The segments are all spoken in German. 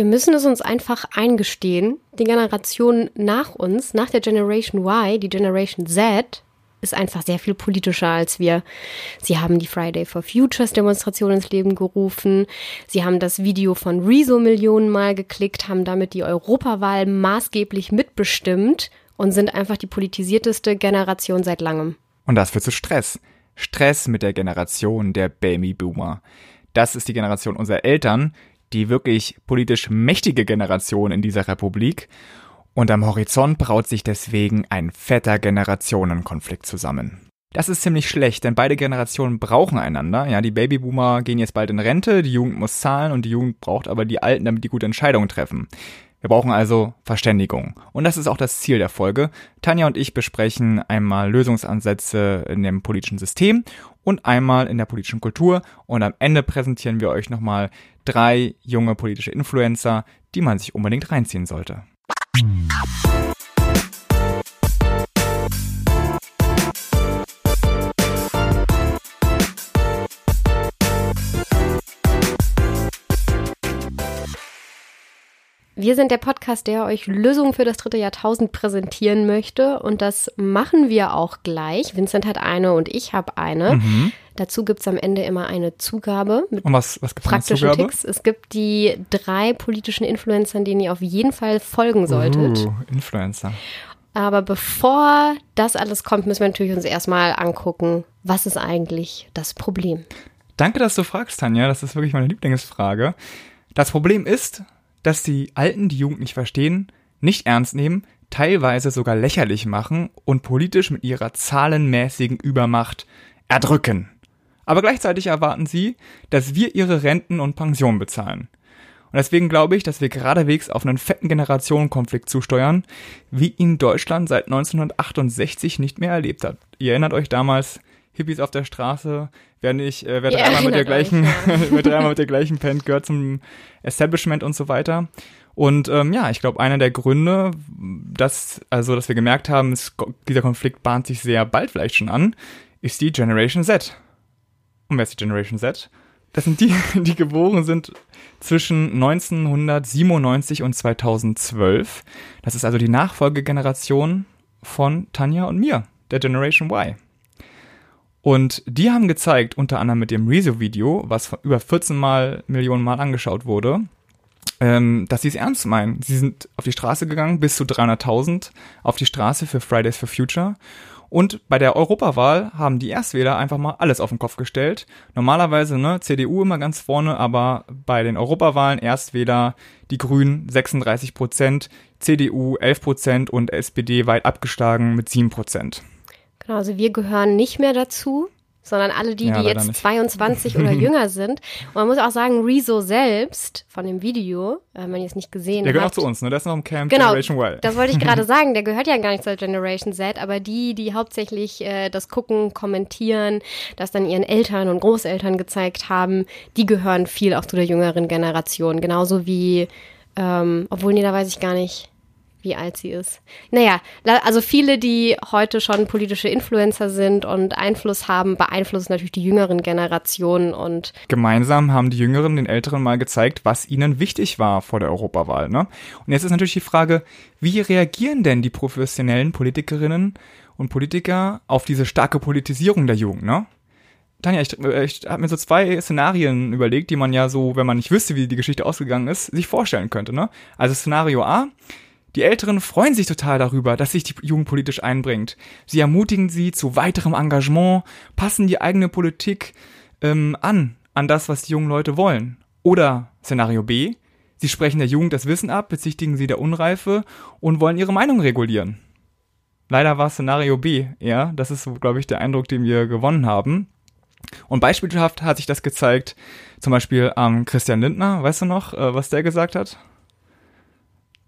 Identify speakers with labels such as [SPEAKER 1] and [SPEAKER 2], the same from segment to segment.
[SPEAKER 1] Wir müssen es uns einfach eingestehen, die Generation nach uns, nach der Generation Y, die Generation Z, ist einfach sehr viel politischer als wir. Sie haben die Friday for Futures Demonstration ins Leben gerufen. Sie haben das Video von Rezo Millionen Mal geklickt, haben damit die Europawahl maßgeblich mitbestimmt und sind einfach die politisierteste Generation seit langem.
[SPEAKER 2] Und das führt zu Stress. Stress mit der Generation der Babyboomer. Das ist die Generation unserer Eltern, die wirklich politisch mächtige Generation in dieser Republik. Und am Horizont braut sich deswegen ein fetter Generationenkonflikt zusammen. Das ist ziemlich schlecht, denn beide Generationen brauchen einander. Ja, die Babyboomer gehen jetzt bald in Rente, die Jugend muss zahlen und die Jugend braucht aber die Alten, damit die gute Entscheidungen treffen. Wir brauchen also Verständigung. Und das ist auch das Ziel der Folge. Tanja und ich besprechen einmal Lösungsansätze in dem politischen System und einmal in der politischen Kultur. Und am Ende präsentieren wir euch nochmal drei junge politische Influencer, die man sich unbedingt reinziehen sollte.
[SPEAKER 1] Wir sind der Podcast, der euch Lösungen für das dritte Jahrtausend präsentieren möchte. Und das machen wir auch gleich. Vincent hat eine und ich habe eine. Mhm. Dazu gibt es am Ende immer eine Zugabe
[SPEAKER 2] mit und was, was
[SPEAKER 1] praktischen Ticks. Es gibt die drei politischen Influencern, denen ihr auf jeden Fall folgen solltet.
[SPEAKER 2] Uh, Influencer.
[SPEAKER 1] Aber bevor das alles kommt, müssen wir natürlich uns erstmal angucken, was ist eigentlich das Problem?
[SPEAKER 2] Danke, dass du fragst, Tanja. Das ist wirklich meine Lieblingsfrage. Das Problem ist, dass die Alten die Jugend nicht verstehen, nicht ernst nehmen, teilweise sogar lächerlich machen und politisch mit ihrer zahlenmäßigen Übermacht erdrücken. Aber gleichzeitig erwarten sie, dass wir ihre Renten und Pensionen bezahlen. Und deswegen glaube ich, dass wir geradewegs auf einen fetten Generationenkonflikt zusteuern, wie ihn Deutschland seit 1968 nicht mehr erlebt hat. Ihr erinnert euch damals, Hippies auf der Straße, wer nicht, äh, wer dreimal mit der gleichen, wer dreimal mit der gleichen pennt, gehört zum Establishment und so weiter. Und ähm, ja, ich glaube, einer der Gründe, dass, also, dass wir gemerkt haben, es, dieser Konflikt bahnt sich sehr bald vielleicht schon an, ist die Generation Z. Und wer ist die Generation Z? Das sind die, die geboren sind zwischen 1997 und 2012. Das ist also die Nachfolgegeneration von Tanja und mir, der Generation Y. Und die haben gezeigt, unter anderem mit dem Rezo-Video, was über 14 mal Millionen Mal angeschaut wurde, ähm, dass sie es ernst meinen. Sie sind auf die Straße gegangen, bis zu 300.000 auf die Straße für Fridays for Future. Und bei der Europawahl haben die Erstwähler einfach mal alles auf den Kopf gestellt. Normalerweise, ne, CDU immer ganz vorne, aber bei den Europawahlen Erstwähler die Grünen 36 Prozent, CDU 11 Prozent und SPD weit abgeschlagen mit 7 Prozent.
[SPEAKER 1] Genau, also wir gehören nicht mehr dazu, sondern alle die, ja, die jetzt nicht. 22 oder jünger sind. Und man muss auch sagen, Rezo selbst von dem Video, äh, wenn ihr es nicht gesehen habt.
[SPEAKER 2] Der gehört auch zu uns, ne? Der ist noch im Camp
[SPEAKER 1] genau,
[SPEAKER 2] Generation Y.
[SPEAKER 1] Das wollte ich gerade sagen, der gehört ja gar nicht zur Generation Z, aber die, die hauptsächlich äh, das gucken, kommentieren, das dann ihren Eltern und Großeltern gezeigt haben, die gehören viel auch zu der jüngeren Generation. Genauso wie, ähm, obwohl, nee, da weiß ich gar nicht wie alt sie ist. Naja, also viele, die heute schon politische Influencer sind und Einfluss haben, beeinflussen natürlich die jüngeren Generationen und
[SPEAKER 2] gemeinsam haben die Jüngeren den Älteren mal gezeigt, was ihnen wichtig war vor der Europawahl. Ne? Und jetzt ist natürlich die Frage, wie reagieren denn die professionellen Politikerinnen und Politiker auf diese starke Politisierung der Jugend? Ne? Tanja, ich, ich habe mir so zwei Szenarien überlegt, die man ja so, wenn man nicht wüsste, wie die Geschichte ausgegangen ist, sich vorstellen könnte. Ne? Also Szenario A, die Älteren freuen sich total darüber, dass sich die Jugend politisch einbringt. Sie ermutigen sie zu weiterem Engagement, passen die eigene Politik ähm, an, an das, was die jungen Leute wollen. Oder Szenario B, sie sprechen der Jugend das Wissen ab, bezichtigen sie der Unreife und wollen ihre Meinung regulieren. Leider war Szenario B, ja, das ist, glaube ich, der Eindruck, den wir gewonnen haben. Und beispielhaft hat sich das gezeigt, zum Beispiel am ähm, Christian Lindner, weißt du noch, äh, was der gesagt hat?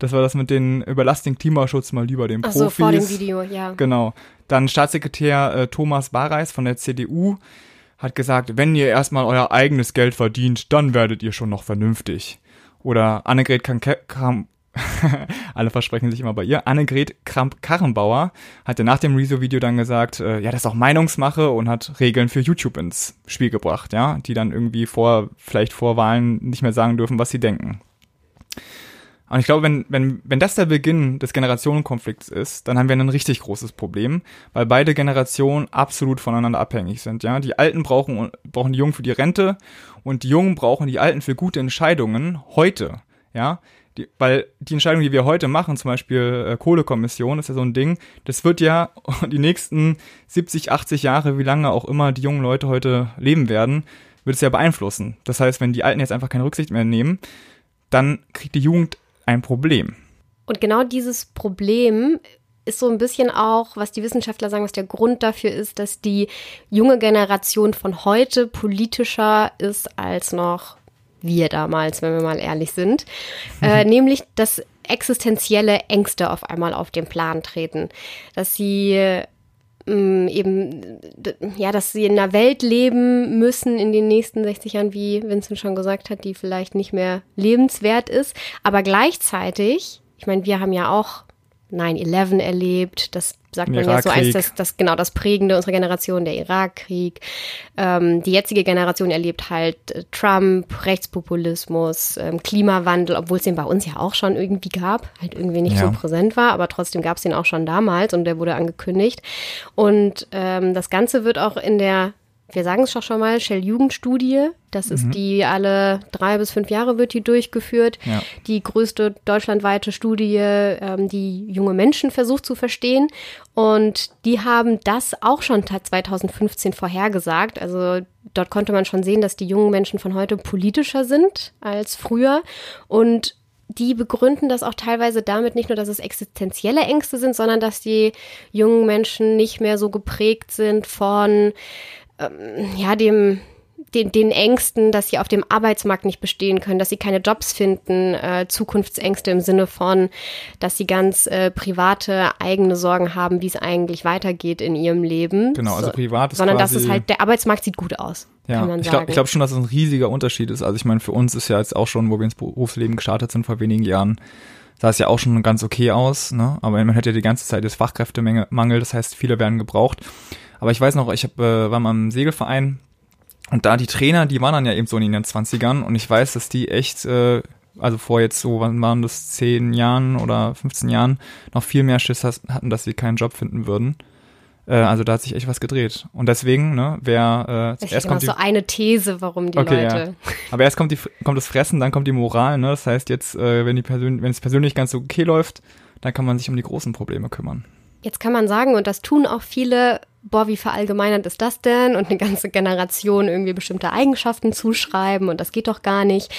[SPEAKER 2] Das war das mit den überlastigen Klimaschutz mal lieber den Ach Profis. So, vor dem
[SPEAKER 1] Video, ja.
[SPEAKER 2] Genau. Dann Staatssekretär äh, Thomas Bareis von der CDU hat gesagt, wenn ihr erstmal euer eigenes Geld verdient, dann werdet ihr schon noch vernünftig. Oder Annegret Kramp alle versprechen sich immer bei ihr. Annegret Kramp-Karrenbauer hat ja nach dem Rezo-Video dann gesagt, äh, ja, das ist auch Meinungsmache und hat Regeln für YouTube ins Spiel gebracht, ja, die dann irgendwie vor, vielleicht vor Wahlen nicht mehr sagen dürfen, was sie denken. Und ich glaube, wenn, wenn, wenn das der Beginn des Generationenkonflikts ist, dann haben wir ein richtig großes Problem, weil beide Generationen absolut voneinander abhängig sind. Ja, die Alten brauchen, brauchen die Jungen für die Rente und die Jungen brauchen die Alten für gute Entscheidungen heute. Ja, die, weil die Entscheidung, die wir heute machen, zum Beispiel äh, Kohlekommission, ist ja so ein Ding, das wird ja die nächsten 70, 80 Jahre, wie lange auch immer die jungen Leute heute leben werden, wird es ja beeinflussen. Das heißt, wenn die Alten jetzt einfach keine Rücksicht mehr nehmen, dann kriegt die Jugend ein Problem.
[SPEAKER 1] Und genau dieses Problem ist so ein bisschen auch, was die Wissenschaftler sagen, was der Grund dafür ist, dass die junge Generation von heute politischer ist als noch wir damals, wenn wir mal ehrlich sind. Mhm. Äh, nämlich, dass existenzielle Ängste auf einmal auf den Plan treten. Dass sie eben, ja, dass sie in einer Welt leben müssen in den nächsten 60 Jahren, wie Vincent schon gesagt hat, die vielleicht nicht mehr lebenswert ist. Aber gleichzeitig, ich meine, wir haben ja auch 9-11 erlebt, das sagt man ja so als das, das genau das Prägende unserer Generation, der Irakkrieg. Ähm, die jetzige Generation erlebt halt äh, Trump, Rechtspopulismus, ähm, Klimawandel, obwohl es den bei uns ja auch schon irgendwie gab, halt irgendwie nicht ja. so präsent war, aber trotzdem gab es den auch schon damals und der wurde angekündigt. Und ähm, das Ganze wird auch in der wir sagen es doch schon mal, Shell-Jugendstudie. Das ist mhm. die alle drei bis fünf Jahre wird die durchgeführt. Ja. Die größte deutschlandweite Studie, ähm, die junge Menschen versucht zu verstehen. Und die haben das auch schon 2015 vorhergesagt. Also dort konnte man schon sehen, dass die jungen Menschen von heute politischer sind als früher. Und die begründen das auch teilweise damit nicht nur, dass es existenzielle Ängste sind, sondern dass die jungen Menschen nicht mehr so geprägt sind von ähm, ja, dem, den, den Ängsten, dass sie auf dem Arbeitsmarkt nicht bestehen können, dass sie keine Jobs finden, äh, Zukunftsängste im Sinne von, dass sie ganz äh, private eigene Sorgen haben, wie es eigentlich weitergeht in ihrem Leben.
[SPEAKER 2] Genau, also privat ist
[SPEAKER 1] Sondern dass es halt, der Arbeitsmarkt sieht gut aus. Ja,
[SPEAKER 2] ich glaube glaub schon, dass es ein riesiger Unterschied ist. Also ich meine, für uns ist ja jetzt auch schon, wo wir ins Berufsleben gestartet sind vor wenigen Jahren, sah es ja auch schon ganz okay aus, ne? Aber man hört ja die ganze Zeit das Fachkräftemangel, das heißt, viele werden gebraucht. Aber ich weiß noch, ich hab, äh, war mal im Segelverein und da die Trainer, die waren dann ja eben so in den 20ern und ich weiß, dass die echt, äh, also vor jetzt so, wann waren das, 10 Jahren oder 15 Jahren, noch viel mehr Schiss hatten, dass sie keinen Job finden würden. Äh, also da hat sich echt was gedreht. Und deswegen, ne, wer
[SPEAKER 1] äh, erst kommt die, so eine These, warum die okay, Leute.
[SPEAKER 2] Ja. Aber erst kommt die kommt das Fressen, dann kommt die Moral, ne? Das heißt jetzt, äh, wenn die Persön wenn es persönlich ganz okay läuft, dann kann man sich um die großen Probleme kümmern.
[SPEAKER 1] Jetzt kann man sagen, und das tun auch viele, boah, wie verallgemeinert ist das denn? Und eine ganze Generation irgendwie bestimmte Eigenschaften zuschreiben und das geht doch gar nicht.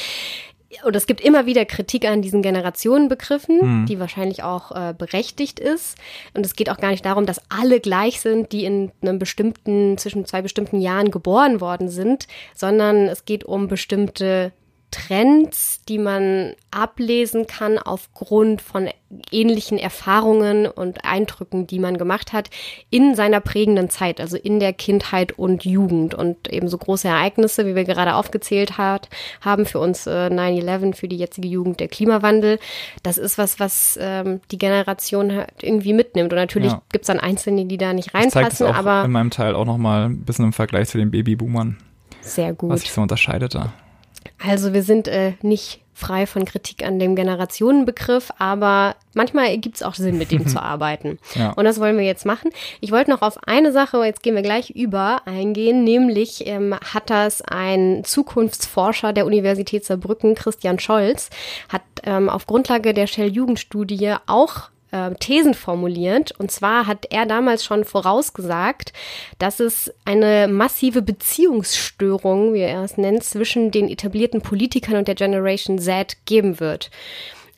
[SPEAKER 1] Und es gibt immer wieder Kritik an diesen Generationenbegriffen, mhm. die wahrscheinlich auch äh, berechtigt ist. Und es geht auch gar nicht darum, dass alle gleich sind, die in einem bestimmten, zwischen zwei bestimmten Jahren geboren worden sind, sondern es geht um bestimmte Trends, die man ablesen kann aufgrund von ähnlichen Erfahrungen und Eindrücken, die man gemacht hat in seiner prägenden Zeit, also in der Kindheit und Jugend und eben so große Ereignisse, wie wir gerade aufgezählt hat, haben für uns äh, 9-11, für die jetzige Jugend der Klimawandel. Das ist was, was ähm, die Generation halt irgendwie mitnimmt. Und natürlich ja. gibt es dann Einzelne, die da nicht reinpassen, aber
[SPEAKER 2] in meinem Teil auch nochmal ein bisschen im Vergleich zu den Babyboomern.
[SPEAKER 1] Sehr gut.
[SPEAKER 2] Was sich so unterscheidet da.
[SPEAKER 1] Also wir sind äh, nicht frei von Kritik an dem Generationenbegriff, aber manchmal gibt es auch Sinn, mit dem zu arbeiten. Ja. Und das wollen wir jetzt machen. Ich wollte noch auf eine Sache, jetzt gehen wir gleich über, eingehen, nämlich ähm, hat das ein Zukunftsforscher der Universität Saarbrücken, Christian Scholz, hat ähm, auf Grundlage der Shell-Jugendstudie auch äh, Thesen formuliert. Und zwar hat er damals schon vorausgesagt, dass es eine massive Beziehungsstörung, wie er es nennt, zwischen den etablierten Politikern und der Generation Z geben wird.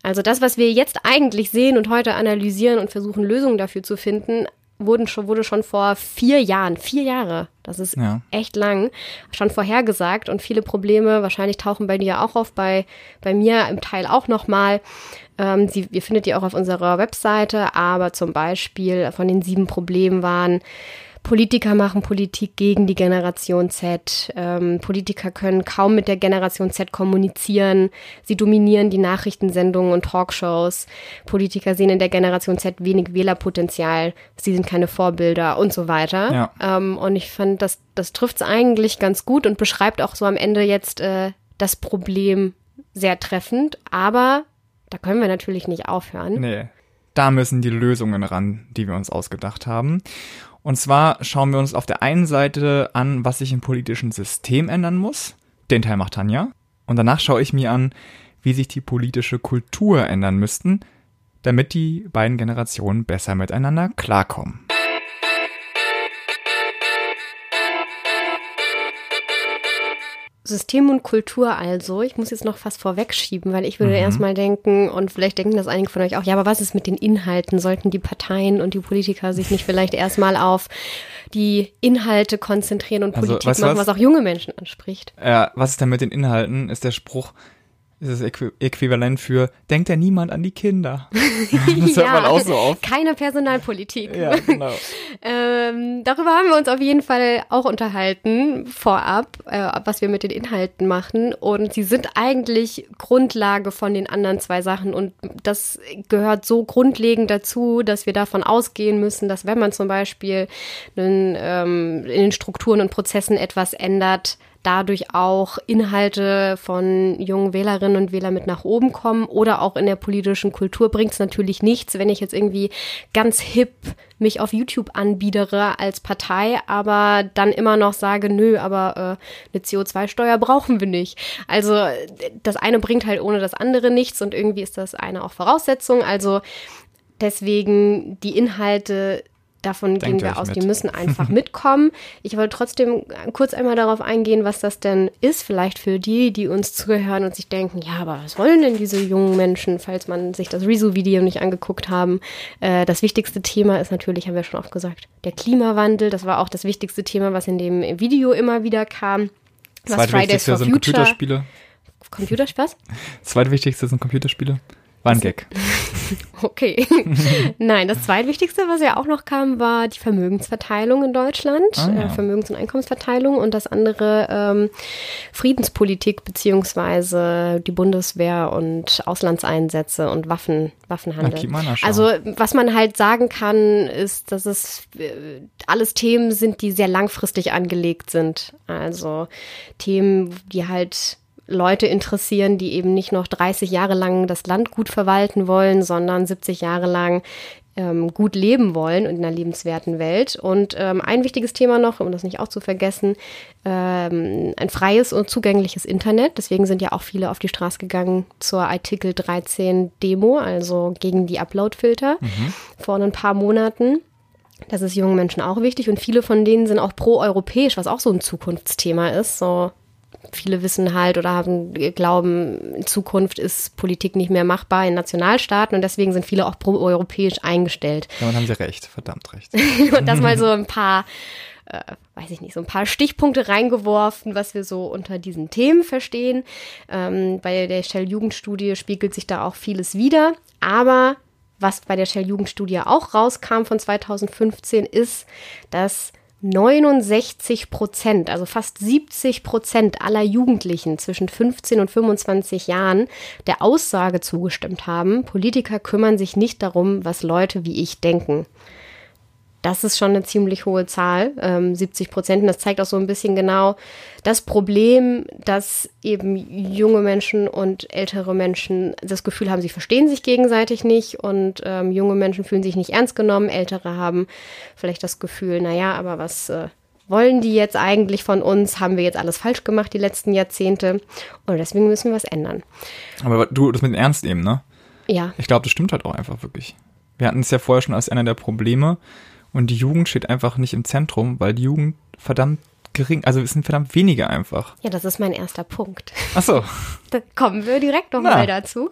[SPEAKER 1] Also das, was wir jetzt eigentlich sehen und heute analysieren und versuchen, Lösungen dafür zu finden, wurden schon, wurde schon vor vier Jahren, vier Jahre, das ist ja. echt lang, schon vorhergesagt und viele Probleme, wahrscheinlich tauchen bei dir auch auf, bei, bei mir im Teil auch nochmal. Ähm, sie, ihr findet die auch auf unserer Webseite, aber zum Beispiel von den sieben Problemen waren, Politiker machen Politik gegen die Generation Z. Ähm, Politiker können kaum mit der Generation Z kommunizieren. Sie dominieren die Nachrichtensendungen und Talkshows. Politiker sehen in der Generation Z wenig Wählerpotenzial. Sie sind keine Vorbilder und so weiter. Ja. Ähm, und ich fand, das, das trifft es eigentlich ganz gut und beschreibt auch so am Ende jetzt äh, das Problem sehr treffend, aber da können wir natürlich nicht aufhören.
[SPEAKER 2] Nee, da müssen die Lösungen ran, die wir uns ausgedacht haben. Und zwar schauen wir uns auf der einen Seite an, was sich im politischen System ändern muss. Den Teil macht Tanja. Und danach schaue ich mir an, wie sich die politische Kultur ändern müssten, damit die beiden Generationen besser miteinander klarkommen.
[SPEAKER 1] System und Kultur also. Ich muss jetzt noch fast vorwegschieben, weil ich würde mhm. erstmal denken, und vielleicht denken das einige von euch auch, ja, aber was ist mit den Inhalten? Sollten die Parteien und die Politiker sich nicht vielleicht erstmal auf die Inhalte konzentrieren und also, Politik machen, was? was? auch junge Menschen anspricht?
[SPEAKER 2] Ja, was ist denn mit den Inhalten? Ist der Spruch, ist das Äquivalent für, denkt ja niemand an die Kinder.
[SPEAKER 1] Das hört ja, man auch so oft. Keine Personalpolitik. Ja, genau. ähm, darüber haben wir uns auf jeden Fall auch unterhalten vorab, äh, was wir mit den Inhalten machen. Und sie sind eigentlich Grundlage von den anderen zwei Sachen. Und das gehört so grundlegend dazu, dass wir davon ausgehen müssen, dass wenn man zum Beispiel einen, ähm, in den Strukturen und Prozessen etwas ändert, dadurch auch Inhalte von jungen Wählerinnen und Wählern mit nach oben kommen oder auch in der politischen Kultur bringt es natürlich nichts, wenn ich jetzt irgendwie ganz hip mich auf YouTube anbiedere als Partei, aber dann immer noch sage, nö, aber äh, eine CO2-Steuer brauchen wir nicht. Also das eine bringt halt ohne das andere nichts und irgendwie ist das eine auch Voraussetzung. Also deswegen die Inhalte Davon Denkt gehen wir aus, mit. die müssen einfach mitkommen. Ich wollte trotzdem kurz einmal darauf eingehen, was das denn ist, vielleicht für die, die uns zuhören und sich denken, ja, aber was wollen denn diese jungen Menschen, falls man sich das Rezo-Video nicht angeguckt haben. Äh, das wichtigste Thema ist natürlich, haben wir schon oft gesagt, der Klimawandel. Das war auch das wichtigste Thema, was in dem Video immer wieder kam.
[SPEAKER 2] Was Fridays for sind Future. Computerspiele.
[SPEAKER 1] Computerspaß?
[SPEAKER 2] Zweitwichtigste sind Computerspiele. War ein Gag.
[SPEAKER 1] Okay. Nein, das zweitwichtigste, was ja auch noch kam, war die Vermögensverteilung in Deutschland. Ah, ja. äh, Vermögens- und Einkommensverteilung und das andere ähm, Friedenspolitik beziehungsweise die Bundeswehr und Auslandseinsätze und Waffen, Waffenhandel. Also was man halt sagen kann, ist, dass es äh, alles Themen sind, die sehr langfristig angelegt sind. Also Themen, die halt Leute interessieren, die eben nicht noch 30 Jahre lang das Land gut verwalten wollen, sondern 70 Jahre lang ähm, gut leben wollen in einer lebenswerten Welt. Und ähm, ein wichtiges Thema noch, um das nicht auch zu vergessen, ähm, ein freies und zugängliches Internet. Deswegen sind ja auch viele auf die Straße gegangen zur Artikel 13 Demo, also gegen die Upload-Filter mhm. vor ein paar Monaten. Das ist jungen Menschen auch wichtig und viele von denen sind auch pro-europäisch, was auch so ein Zukunftsthema ist. So viele wissen halt oder haben glauben, in Zukunft ist Politik nicht mehr machbar in Nationalstaaten und deswegen sind viele auch pro-europäisch eingestellt.
[SPEAKER 2] Ja, und haben sie recht, verdammt recht.
[SPEAKER 1] und das mal so ein paar, äh, weiß ich nicht, so ein paar Stichpunkte reingeworfen, was wir so unter diesen Themen verstehen. Ähm, bei der Shell-Jugendstudie spiegelt sich da auch vieles wieder, aber was bei der Shell-Jugendstudie auch rauskam von 2015 ist, dass 69 Prozent, also fast 70 Prozent aller Jugendlichen zwischen 15 und 25 Jahren der Aussage zugestimmt haben, Politiker kümmern sich nicht darum, was Leute wie ich denken. Das ist schon eine ziemlich hohe Zahl, ähm, 70 Prozent. Und das zeigt auch so ein bisschen genau das Problem, dass eben junge Menschen und ältere Menschen das Gefühl haben, sie verstehen sich gegenseitig nicht und ähm, junge Menschen fühlen sich nicht ernst genommen. Ältere haben vielleicht das Gefühl, naja, aber was äh, wollen die jetzt eigentlich von uns? Haben wir jetzt alles falsch gemacht die letzten Jahrzehnte? Und deswegen müssen wir was ändern.
[SPEAKER 2] Aber du, das mit dem Ernst nehmen, ne?
[SPEAKER 1] Ja.
[SPEAKER 2] Ich glaube, das stimmt halt auch einfach wirklich. Wir hatten es ja vorher schon als einer der Probleme, und die Jugend steht einfach nicht im Zentrum, weil die Jugend verdammt gering, also es sind verdammt wenige einfach.
[SPEAKER 1] Ja, das ist mein erster Punkt.
[SPEAKER 2] Ach so.
[SPEAKER 1] Da kommen wir direkt nochmal dazu.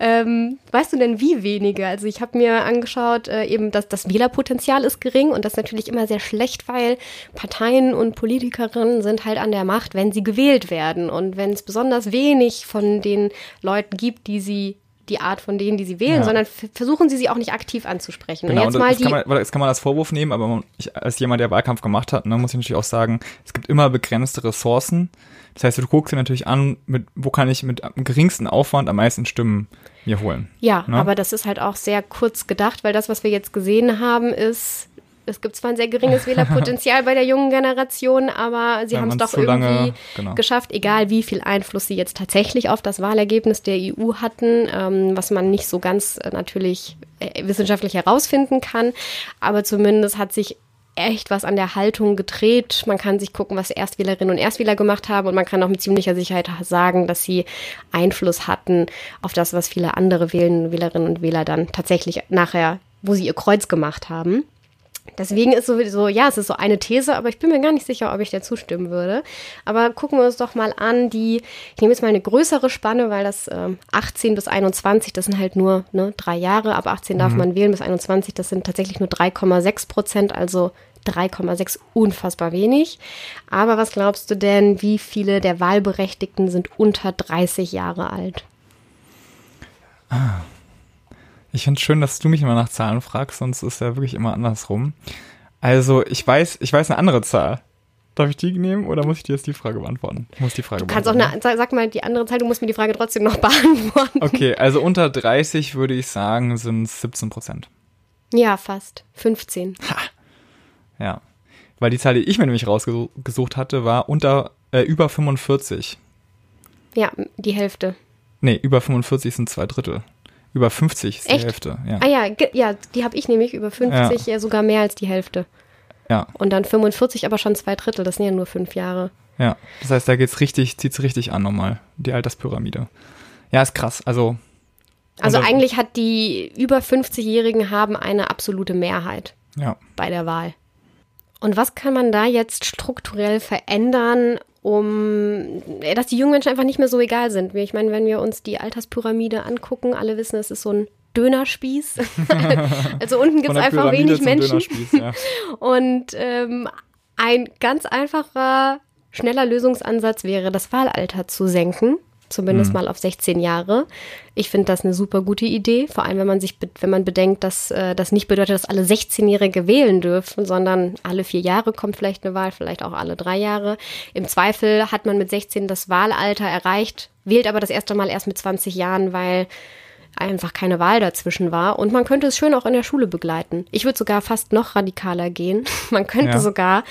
[SPEAKER 1] Ähm, weißt du denn, wie wenige? Also ich habe mir angeschaut, äh, eben, dass das Wählerpotenzial ist gering und das ist natürlich immer sehr schlecht, weil Parteien und Politikerinnen sind halt an der Macht, wenn sie gewählt werden. Und wenn es besonders wenig von den Leuten gibt, die sie die Art von denen, die sie wählen, ja. sondern versuchen sie sie auch nicht aktiv anzusprechen.
[SPEAKER 2] Genau, und jetzt, und mal das, kann man, das kann man als Vorwurf nehmen, aber ich, als jemand, der Wahlkampf gemacht hat, ne, muss ich natürlich auch sagen, es gibt immer begrenzte Ressourcen. Das heißt, du guckst dir natürlich an, mit, wo kann ich mit am geringsten Aufwand am meisten Stimmen mir holen.
[SPEAKER 1] Ja, ne? aber das ist halt auch sehr kurz gedacht, weil das, was wir jetzt gesehen haben, ist, es gibt zwar ein sehr geringes Wählerpotenzial bei der jungen Generation, aber sie haben es doch
[SPEAKER 2] so lange-
[SPEAKER 1] irgendwie
[SPEAKER 2] genau.
[SPEAKER 1] geschafft, egal wie viel Einfluss sie jetzt tatsächlich auf das Wahlergebnis der EU hatten, ähm, was man nicht so ganz äh, natürlich äh, wissenschaftlich herausfinden kann, aber zumindest hat sich echt was an der Haltung gedreht. Man kann sich gucken, was Erstwählerinnen und Erstwähler gemacht haben und man kann auch mit ziemlicher Sicherheit sagen, dass sie Einfluss hatten auf das, was viele andere Wählen, Wählerinnen und Wähler dann tatsächlich nachher, wo sie ihr Kreuz gemacht haben. Deswegen ist sowieso, ja, es ist so eine These, aber ich bin mir gar nicht sicher, ob ich der zustimmen würde. Aber gucken wir uns doch mal an, die, ich nehme jetzt mal eine größere Spanne, weil das ähm, 18 bis 21, das sind halt nur ne, drei Jahre, ab 18 darf man wählen, bis 21, das sind tatsächlich nur 3,6 Prozent, also 3,6 unfassbar wenig. Aber was glaubst du denn, wie viele der Wahlberechtigten sind unter 30 Jahre alt?
[SPEAKER 2] Ich finde es schön, dass du mich immer nach Zahlen fragst, sonst ist ja wirklich immer andersrum. Also, ich weiß, ich weiß eine andere Zahl. Darf ich die nehmen oder muss ich dir jetzt die Frage beantworten? Ich muss die Frage
[SPEAKER 1] Kannst auch eine, sag, mal die andere Zahl, du musst mir die Frage trotzdem noch beantworten.
[SPEAKER 2] Okay, also unter 30 würde ich sagen, sind es 17 Prozent.
[SPEAKER 1] Ja, fast. 15.
[SPEAKER 2] Ja. Weil die Zahl, die ich mir nämlich rausgesucht hatte, war unter äh, über 45.
[SPEAKER 1] Ja, die Hälfte.
[SPEAKER 2] Nee, über 45 sind zwei Drittel. Über 50 ist die
[SPEAKER 1] Echt?
[SPEAKER 2] Hälfte. Ja.
[SPEAKER 1] Ah ja, ja, die habe ich nämlich über 50, ja. sogar mehr als die Hälfte.
[SPEAKER 2] ja,
[SPEAKER 1] Und dann 45 aber schon zwei Drittel, das sind ja nur fünf Jahre.
[SPEAKER 2] ja. Das heißt, da geht's richtig, zieht's richtig an nochmal, die Alterspyramide. Ja, ist krass. Also,
[SPEAKER 1] Also
[SPEAKER 2] Also-
[SPEAKER 1] eigentlich hat die über 50-Jährigen haben eine absolute Mehrheit
[SPEAKER 2] ja.
[SPEAKER 1] bei der Wahl. Und was kann man da jetzt strukturell verändern, um, äh, dass die jungen Menschen einfach nicht mehr so egal sind? Ich meine, wenn wir uns die Alterspyramide angucken, alle wissen, es ist so ein Dönerspieß. also unten gibt es einfach
[SPEAKER 2] Pyramide
[SPEAKER 1] wenig Menschen.
[SPEAKER 2] Ja.
[SPEAKER 1] Und ähm, ein ganz einfacher, schneller Lösungsansatz wäre, das Wahlalter zu senken. Zumindest mal auf 16 Jahre. Ich finde das eine super gute Idee, vor allem wenn man sich, wenn man bedenkt, dass äh, das nicht bedeutet, dass alle 16-Jährige wählen dürfen, sondern alle vier Jahre kommt vielleicht eine Wahl, vielleicht auch alle drei Jahre. Im Zweifel hat man mit 16 das Wahlalter erreicht, wählt aber das erste Mal erst mit 20 Jahren, weil einfach keine Wahl dazwischen war. Und man könnte es schön auch in der Schule begleiten. Ich würde sogar fast noch radikaler gehen. Man könnte
[SPEAKER 2] Ja.
[SPEAKER 1] sogar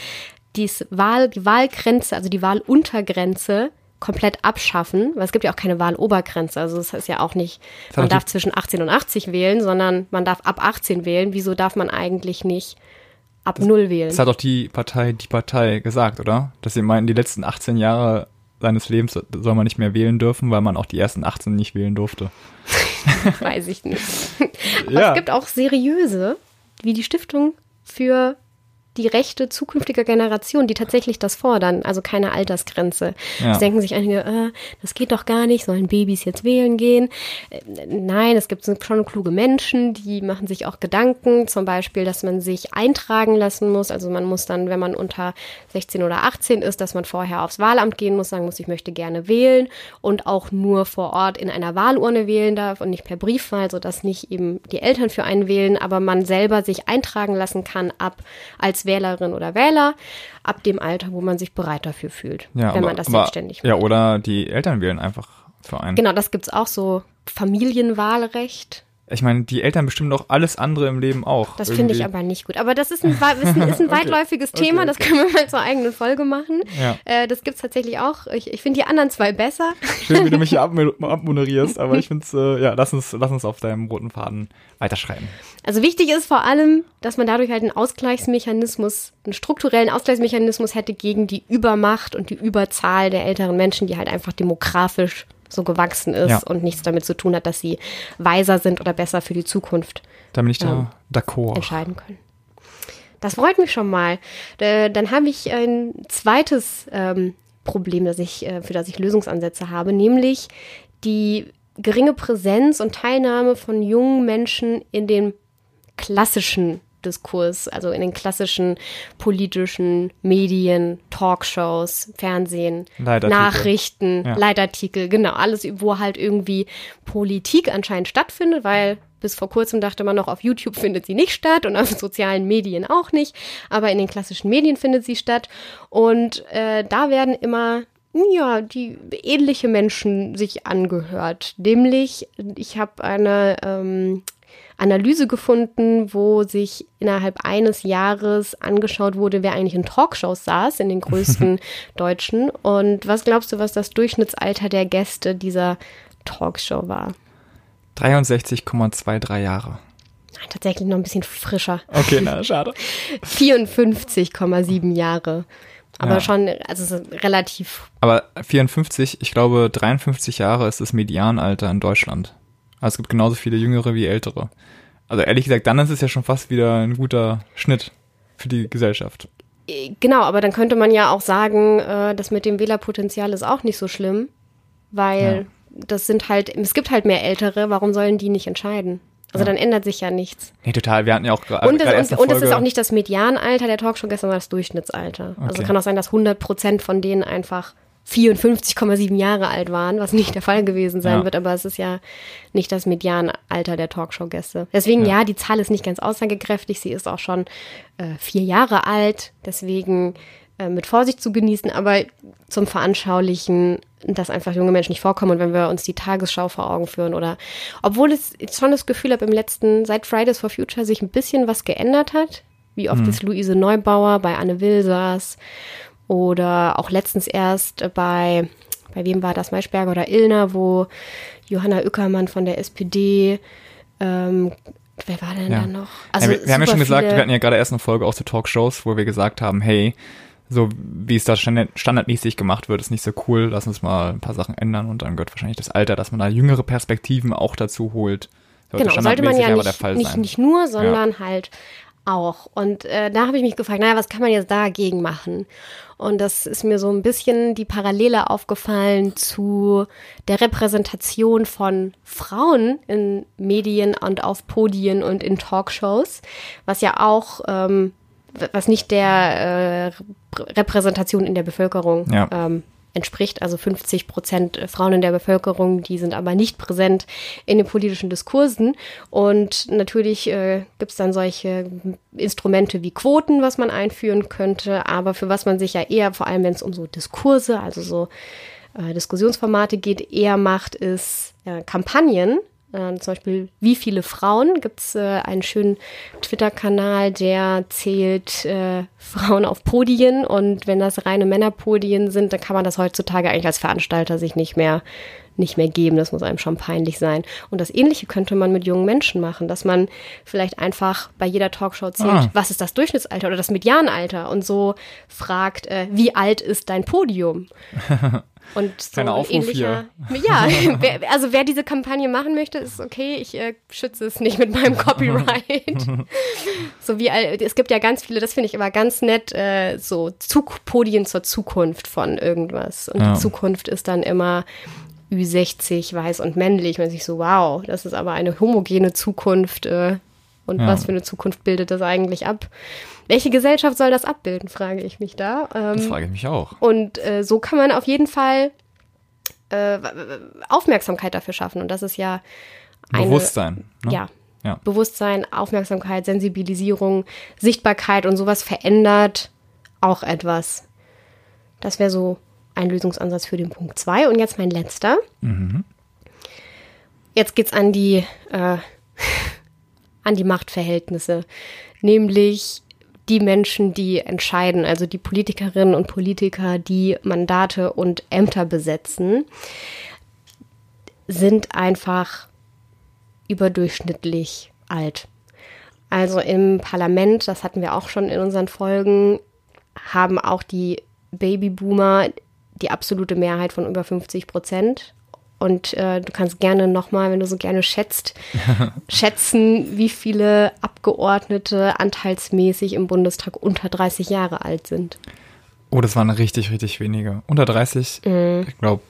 [SPEAKER 1] dies Wahl, die Wahlgrenze, also die Wahluntergrenze komplett abschaffen, weil es gibt ja auch keine Wahlobergrenze. Also das heißt ja auch nicht, man darf zwischen 18 und 80 wählen, sondern man darf ab 18 wählen. Wieso darf man eigentlich nicht ab null wählen?
[SPEAKER 2] Das hat doch die Partei, die Partei gesagt, oder? Dass sie meinen, die letzten 18 Jahre seines Lebens soll man nicht mehr wählen dürfen, weil man auch die ersten 18 nicht wählen durfte.
[SPEAKER 1] Weiß ich nicht. Aber
[SPEAKER 2] Ja.
[SPEAKER 1] es gibt auch seriöse, wie die Stiftung für die Rechte zukünftiger Generationen, die tatsächlich das fordern, also keine Altersgrenze.
[SPEAKER 2] Ja.
[SPEAKER 1] Es denken sich einige, äh, das geht doch gar nicht, sollen Babys jetzt wählen gehen? Äh, nein, es gibt schon kluge Menschen, die machen sich auch Gedanken, zum Beispiel, dass man sich eintragen lassen muss. Also man muss dann, wenn man unter 16 oder 18 ist, dass man vorher aufs Wahlamt gehen muss, sagen muss, ich möchte gerne wählen und auch nur vor Ort in einer Wahlurne wählen darf und nicht per Briefwahl, sodass nicht eben die Eltern für einen wählen, aber man selber sich eintragen lassen kann ab als Wählerin oder Wähler ab dem Alter, wo man sich bereit dafür fühlt,
[SPEAKER 2] Ja,
[SPEAKER 1] wenn
[SPEAKER 2] aber,
[SPEAKER 1] man das
[SPEAKER 2] aber,
[SPEAKER 1] selbstständig
[SPEAKER 2] Ja,
[SPEAKER 1] macht.
[SPEAKER 2] oder die Eltern wählen einfach für einen.
[SPEAKER 1] Genau, das gibt's auch so Familienwahlrecht.
[SPEAKER 2] Ich meine, die Eltern bestimmen doch alles andere im Leben auch.
[SPEAKER 1] Das finde ich aber nicht gut. Aber das ist ein, ist ein, ist ein weitläufiges
[SPEAKER 2] Okay,
[SPEAKER 1] Thema,
[SPEAKER 2] okay.
[SPEAKER 1] das können wir mal zur eigenen Folge machen.
[SPEAKER 2] Ja.
[SPEAKER 1] Äh, das gibt's tatsächlich auch. Ich, ich finde die anderen zwei besser.
[SPEAKER 2] Schön, wie du mich hier ab, abmoderierst, aber ich finde es, äh, ja, lass uns, lass uns auf deinem roten Faden weiterschreiben.
[SPEAKER 1] Also wichtig ist vor allem, dass man dadurch halt einen Ausgleichsmechanismus, einen strukturellen Ausgleichsmechanismus hätte gegen die Übermacht und die Überzahl der älteren Menschen, die halt einfach demografisch so gewachsen ist
[SPEAKER 2] Ja.
[SPEAKER 1] und nichts damit zu tun hat, dass sie weiser sind oder besser für die Zukunft
[SPEAKER 2] Da bin ich
[SPEAKER 1] Ja.
[SPEAKER 2] da
[SPEAKER 1] entscheiden können. Das freut mich schon mal. Äh, Dann habe ich ein zweites ähm, Problem, das ich, äh, für das ich Lösungsansätze habe, nämlich die geringe Präsenz und Teilnahme von jungen Menschen in den klassischen Diskurs, also in den klassischen politischen Medien, Talkshows, Fernsehen. Nachrichten,
[SPEAKER 2] Ja.
[SPEAKER 1] Leitartikel, genau, alles, wo halt irgendwie Politik anscheinend stattfindet, weil bis vor kurzem dachte man noch, auf YouTube findet sie nicht statt und auf sozialen Medien auch nicht, aber in den klassischen Medien findet sie statt. Und äh, da werden immer ja, die ähnliche Menschen sich angehört. Nämlich, ich habe eine, ähm, Analyse gefunden, wo sich innerhalb eines Jahres angeschaut wurde, wer eigentlich in Talkshows saß, in den größten deutschen. Und was glaubst du, was das Durchschnittsalter der Gäste dieser Talkshow war?
[SPEAKER 2] 63,23 Jahre.
[SPEAKER 1] Tatsächlich noch ein bisschen frischer.
[SPEAKER 2] Okay, na, schade.
[SPEAKER 1] 54,7 Jahre. Aber
[SPEAKER 2] Ja.
[SPEAKER 1] schon, also so relativ
[SPEAKER 2] Aber 54, ich glaube 53 Jahre ist das Medianalter in Deutschland. Also es gibt genauso viele Jüngere wie Ältere. Also ehrlich gesagt, dann ist es ja schon fast wieder ein guter Schnitt für die Gesellschaft.
[SPEAKER 1] Genau, aber dann könnte man ja auch sagen, äh, das mit dem Wählerpotenzial ist auch nicht so schlimm, weil das sind halt, es gibt halt mehr Ältere, warum sollen die nicht entscheiden? Also dann ändert sich ja nichts.
[SPEAKER 2] Nee, total. Wir hatten ja auch gerade
[SPEAKER 1] Und, und, und es ist auch nicht das Medianalter der Talkshow-Gäste, sondern das Durchschnittsalter. Also
[SPEAKER 2] Okay.
[SPEAKER 1] kann auch sein, dass 100 Prozent von denen einfach 54,7 Jahre alt waren, was nicht der Fall gewesen sein
[SPEAKER 2] Ja.
[SPEAKER 1] wird, aber es ist ja nicht das Medianalter der Talkshow-Gäste. Deswegen, ja.
[SPEAKER 2] Ja.
[SPEAKER 1] die Zahl ist nicht ganz aussagekräftig, sie ist auch schon äh, vier Jahre alt, deswegen äh, mit Vorsicht zu genießen, aber zum Veranschaulichen, dass einfach junge Menschen nicht vorkommen und wenn wir uns die Tagesschau vor Augen führen oder obwohl es ich schon das Gefühl habe, im letzten, seit Fridays for Future sich ein bisschen was geändert hat, wie oft ist Luise Neubauer bei Anne Will saß oder auch letztens erst bei, bei wem war das, Maischberger oder Illner, wo Johanna Ueckermann von der SPD, ähm, wer war denn
[SPEAKER 2] Ja.
[SPEAKER 1] da noch?
[SPEAKER 2] ja, wir, wir haben ja schon gesagt, wir hatten ja gerade erst eine Folge aus zu Talkshows, wo wir gesagt haben, hey, so wie es da standard, standardmäßig gemacht wird, ist nicht so cool. Lass uns mal ein paar Sachen ändern und dann gehört wahrscheinlich das Alter, dass man da jüngere Perspektiven auch dazu holt. Sollte
[SPEAKER 1] Genau, sollte man ja nicht, nicht, nicht nur, sondern halt auch. Und äh, da habe ich mich gefragt, naja, was kann man jetzt dagegen machen? Und das ist mir so ein bisschen die Parallele aufgefallen zu der Repräsentation von Frauen in Medien und auf Podien und in Talkshows, was ja auch, ähm, was nicht der äh, Repräsentation in der Bevölkerung
[SPEAKER 2] Ja.
[SPEAKER 1] ähm, entspricht. Also 50 Prozent Frauen in der Bevölkerung, die sind aber nicht präsent in den politischen Diskursen. Und natürlich äh, gibt es dann solche Instrumente wie Quoten, was man einführen könnte, aber für was man sich ja eher, vor allem wenn es um so Diskurse, also so äh, Diskussionsformate geht, eher macht, ist äh, Kampagnen. Äh, zum Beispiel, wie viele Frauen? Gibt es äh, einen schönen Twitter-Kanal, der zählt äh, Frauen auf Podien und wenn das reine Männerpodien sind, dann kann man das heutzutage eigentlich als Veranstalter sich nicht mehr nicht mehr geben. Das muss einem schon peinlich sein. Und das Ähnliche könnte man mit jungen Menschen machen, dass man vielleicht einfach bei jeder Talkshow zählt,
[SPEAKER 2] Ah.
[SPEAKER 1] was ist das Durchschnittsalter oder das Medianalter und so fragt, äh, wie alt ist dein Podium? Und so
[SPEAKER 2] Kleiner
[SPEAKER 1] ein
[SPEAKER 2] Aufruf
[SPEAKER 1] ähnlicher, ja, wer, also wer diese Kampagne machen möchte, ist okay. Ich äh, schütze es nicht mit meinem Copyright. so wie es gibt ja ganz viele, das finde ich immer ganz nett, äh, so Zug Podien zur Zukunft von irgendwas. Und
[SPEAKER 2] Ja.
[SPEAKER 1] die Zukunft ist dann immer Ü60, weiß und männlich. Man sich so, wow, das ist aber eine homogene Zukunft. Äh, und
[SPEAKER 2] Ja.
[SPEAKER 1] was für eine Zukunft bildet das eigentlich ab? Welche Gesellschaft soll das abbilden, frage ich mich da. Ähm,
[SPEAKER 2] Das frage ich mich auch.
[SPEAKER 1] und äh, so kann man auf jeden Fall äh, Aufmerksamkeit dafür schaffen. Und das ist ja eine,
[SPEAKER 2] Bewusstsein. Ne?
[SPEAKER 1] ja,
[SPEAKER 2] Ja.
[SPEAKER 1] Bewusstsein, Aufmerksamkeit, Sensibilisierung, Sichtbarkeit und sowas verändert auch etwas. Das wäre so ein Lösungsansatz für den Punkt 2. Und jetzt mein letzter. Jetzt geht's an die, äh, an die Machtverhältnisse. Nämlich die Menschen, die entscheiden, also die Politikerinnen und Politiker, die Mandate und Ämter besetzen, sind einfach überdurchschnittlich alt. Also im Parlament, das hatten wir auch schon in unseren Folgen, haben auch die Babyboomer die absolute Mehrheit von über 50 Prozent. Und äh, du kannst gerne nochmal, wenn du so gerne schätzt, schätzen, wie viele Abgeordnete anteilsmäßig im Bundestag unter 30 Jahre alt sind.
[SPEAKER 2] Oh, das waren richtig, richtig wenige. Unter 30,
[SPEAKER 1] Mhm.
[SPEAKER 2] ich glaube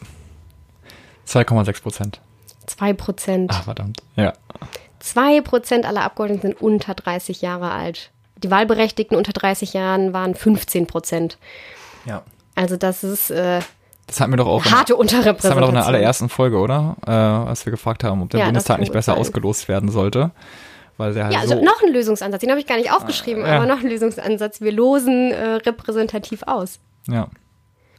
[SPEAKER 2] 2,6 Prozent.
[SPEAKER 1] Zwei Prozent.
[SPEAKER 2] Ah, verdammt. Ja.
[SPEAKER 1] Zwei Prozent aller Abgeordneten sind unter 30 Jahre alt. Die Wahlberechtigten unter 30 Jahren waren 15 Prozent.
[SPEAKER 2] Ja.
[SPEAKER 1] Also das ist äh,
[SPEAKER 2] Das hatten wir doch auch. in-
[SPEAKER 1] harte
[SPEAKER 2] Das haben wir
[SPEAKER 1] Unterrepräsentation.
[SPEAKER 2] doch in der allerersten Folge, oder? Äh, als wir gefragt haben, ob der
[SPEAKER 1] Ja,
[SPEAKER 2] Bundestag nicht besser
[SPEAKER 1] sein.
[SPEAKER 2] ausgelost werden sollte. Weil der halt
[SPEAKER 1] Ja, also
[SPEAKER 2] so.
[SPEAKER 1] noch ein Lösungsansatz. Den habe ich gar nicht aufgeschrieben,
[SPEAKER 2] Ah, ja.
[SPEAKER 1] aber noch ein Lösungsansatz. Wir losen äh, repräsentativ aus.
[SPEAKER 2] Ja.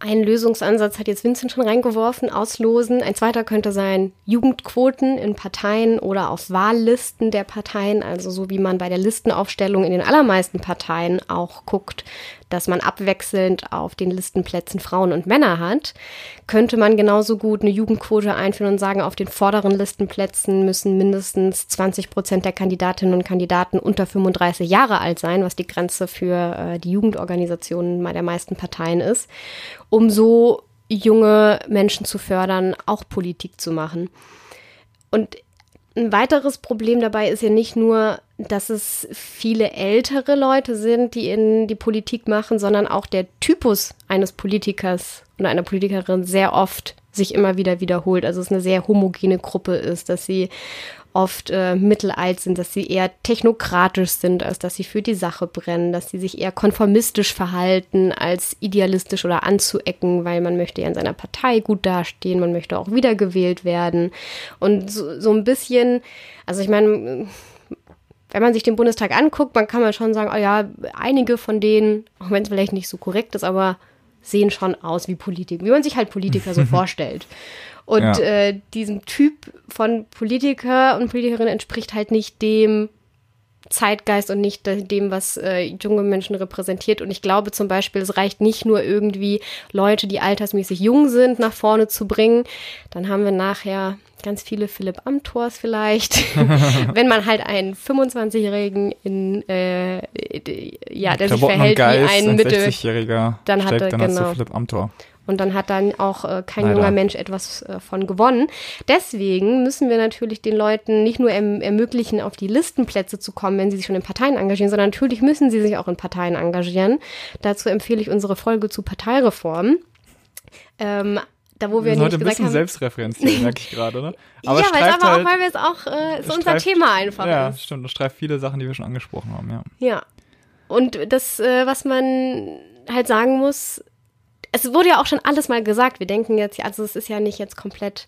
[SPEAKER 1] ein Lösungsansatz hat jetzt Vincent schon reingeworfen, auslosen. Ein zweiter könnte sein Jugendquoten in Parteien oder auf Wahllisten der Parteien, also so wie man bei der Listenaufstellung in den allermeisten Parteien auch guckt, dass man abwechselnd auf den Listenplätzen Frauen und Männer hat, könnte man genauso gut eine Jugendquote einführen und sagen, auf den vorderen Listenplätzen müssen mindestens 20 Prozent der Kandidatinnen und Kandidaten unter 35 Jahre alt sein, was die Grenze für äh, die Jugendorganisationen der meisten Parteien ist, um so junge Menschen zu fördern, auch Politik zu machen. Und ein weiteres Problem dabei ist ja nicht nur, dass es viele ältere Leute sind, die in die Politik machen, sondern auch der Typus eines Politikers oder einer Politikerin sehr oft sich immer wieder wiederholt. Also es eine sehr homogene Gruppe ist, dass sie oft äh, mittelalt sind, dass sie eher technokratisch sind, als dass sie für die Sache brennen, dass sie sich eher konformistisch verhalten, als idealistisch oder anzuecken, weil man möchte ja in seiner Partei gut dastehen, man möchte auch wiedergewählt werden. Und so, so ein bisschen, also ich meine, wenn man sich den Bundestag anguckt, man kann man schon sagen, oh ja, einige von denen, auch wenn es vielleicht nicht so korrekt ist, aber sehen schon aus wie Politiker, wie man sich halt Politiker so vorstellt. Und ja. äh, diesem Typ von Politiker und Politikerin entspricht halt nicht dem Zeitgeist und nicht dem, was äh, junge Menschen repräsentiert. Und ich glaube zum Beispiel, es reicht nicht nur irgendwie Leute, die altersmäßig jung sind, nach vorne zu bringen. Dann haben wir nachher ganz viele Philipp Amthors vielleicht. Wenn man halt einen 25-Jährigen in, äh, ja, der sich verhält Geist, wie ein Mitte,
[SPEAKER 2] 60-Jähriger,
[SPEAKER 1] dann hat er,
[SPEAKER 2] dann
[SPEAKER 1] genau.
[SPEAKER 2] Philipp Amthor.
[SPEAKER 1] Und dann hat dann auch äh, kein Leider. junger Mensch etwas äh, von gewonnen. Deswegen müssen wir natürlich den Leuten nicht nur erm ermöglichen, auf die Listenplätze zu kommen, wenn sie sich schon in Parteien engagieren, sondern natürlich müssen sie sich auch in Parteien engagieren. Dazu empfehle ich unsere Folge zu Parteireform. Ähm, da wo wir, wir
[SPEAKER 2] heute ein bisschen haben, selbstreferenziell, merke ich gerade, ne?
[SPEAKER 1] Aber ja, weil aber halt, auch, weil wir es auch, äh, ist unser streift, Thema einfach
[SPEAKER 2] Ja,
[SPEAKER 1] ist.
[SPEAKER 2] stimmt, das streift viele Sachen, die wir schon angesprochen haben, ja.
[SPEAKER 1] Ja. Und das, äh, was man halt sagen muss, es wurde ja auch schon alles mal gesagt. Wir denken jetzt, also es ist ja nicht jetzt komplett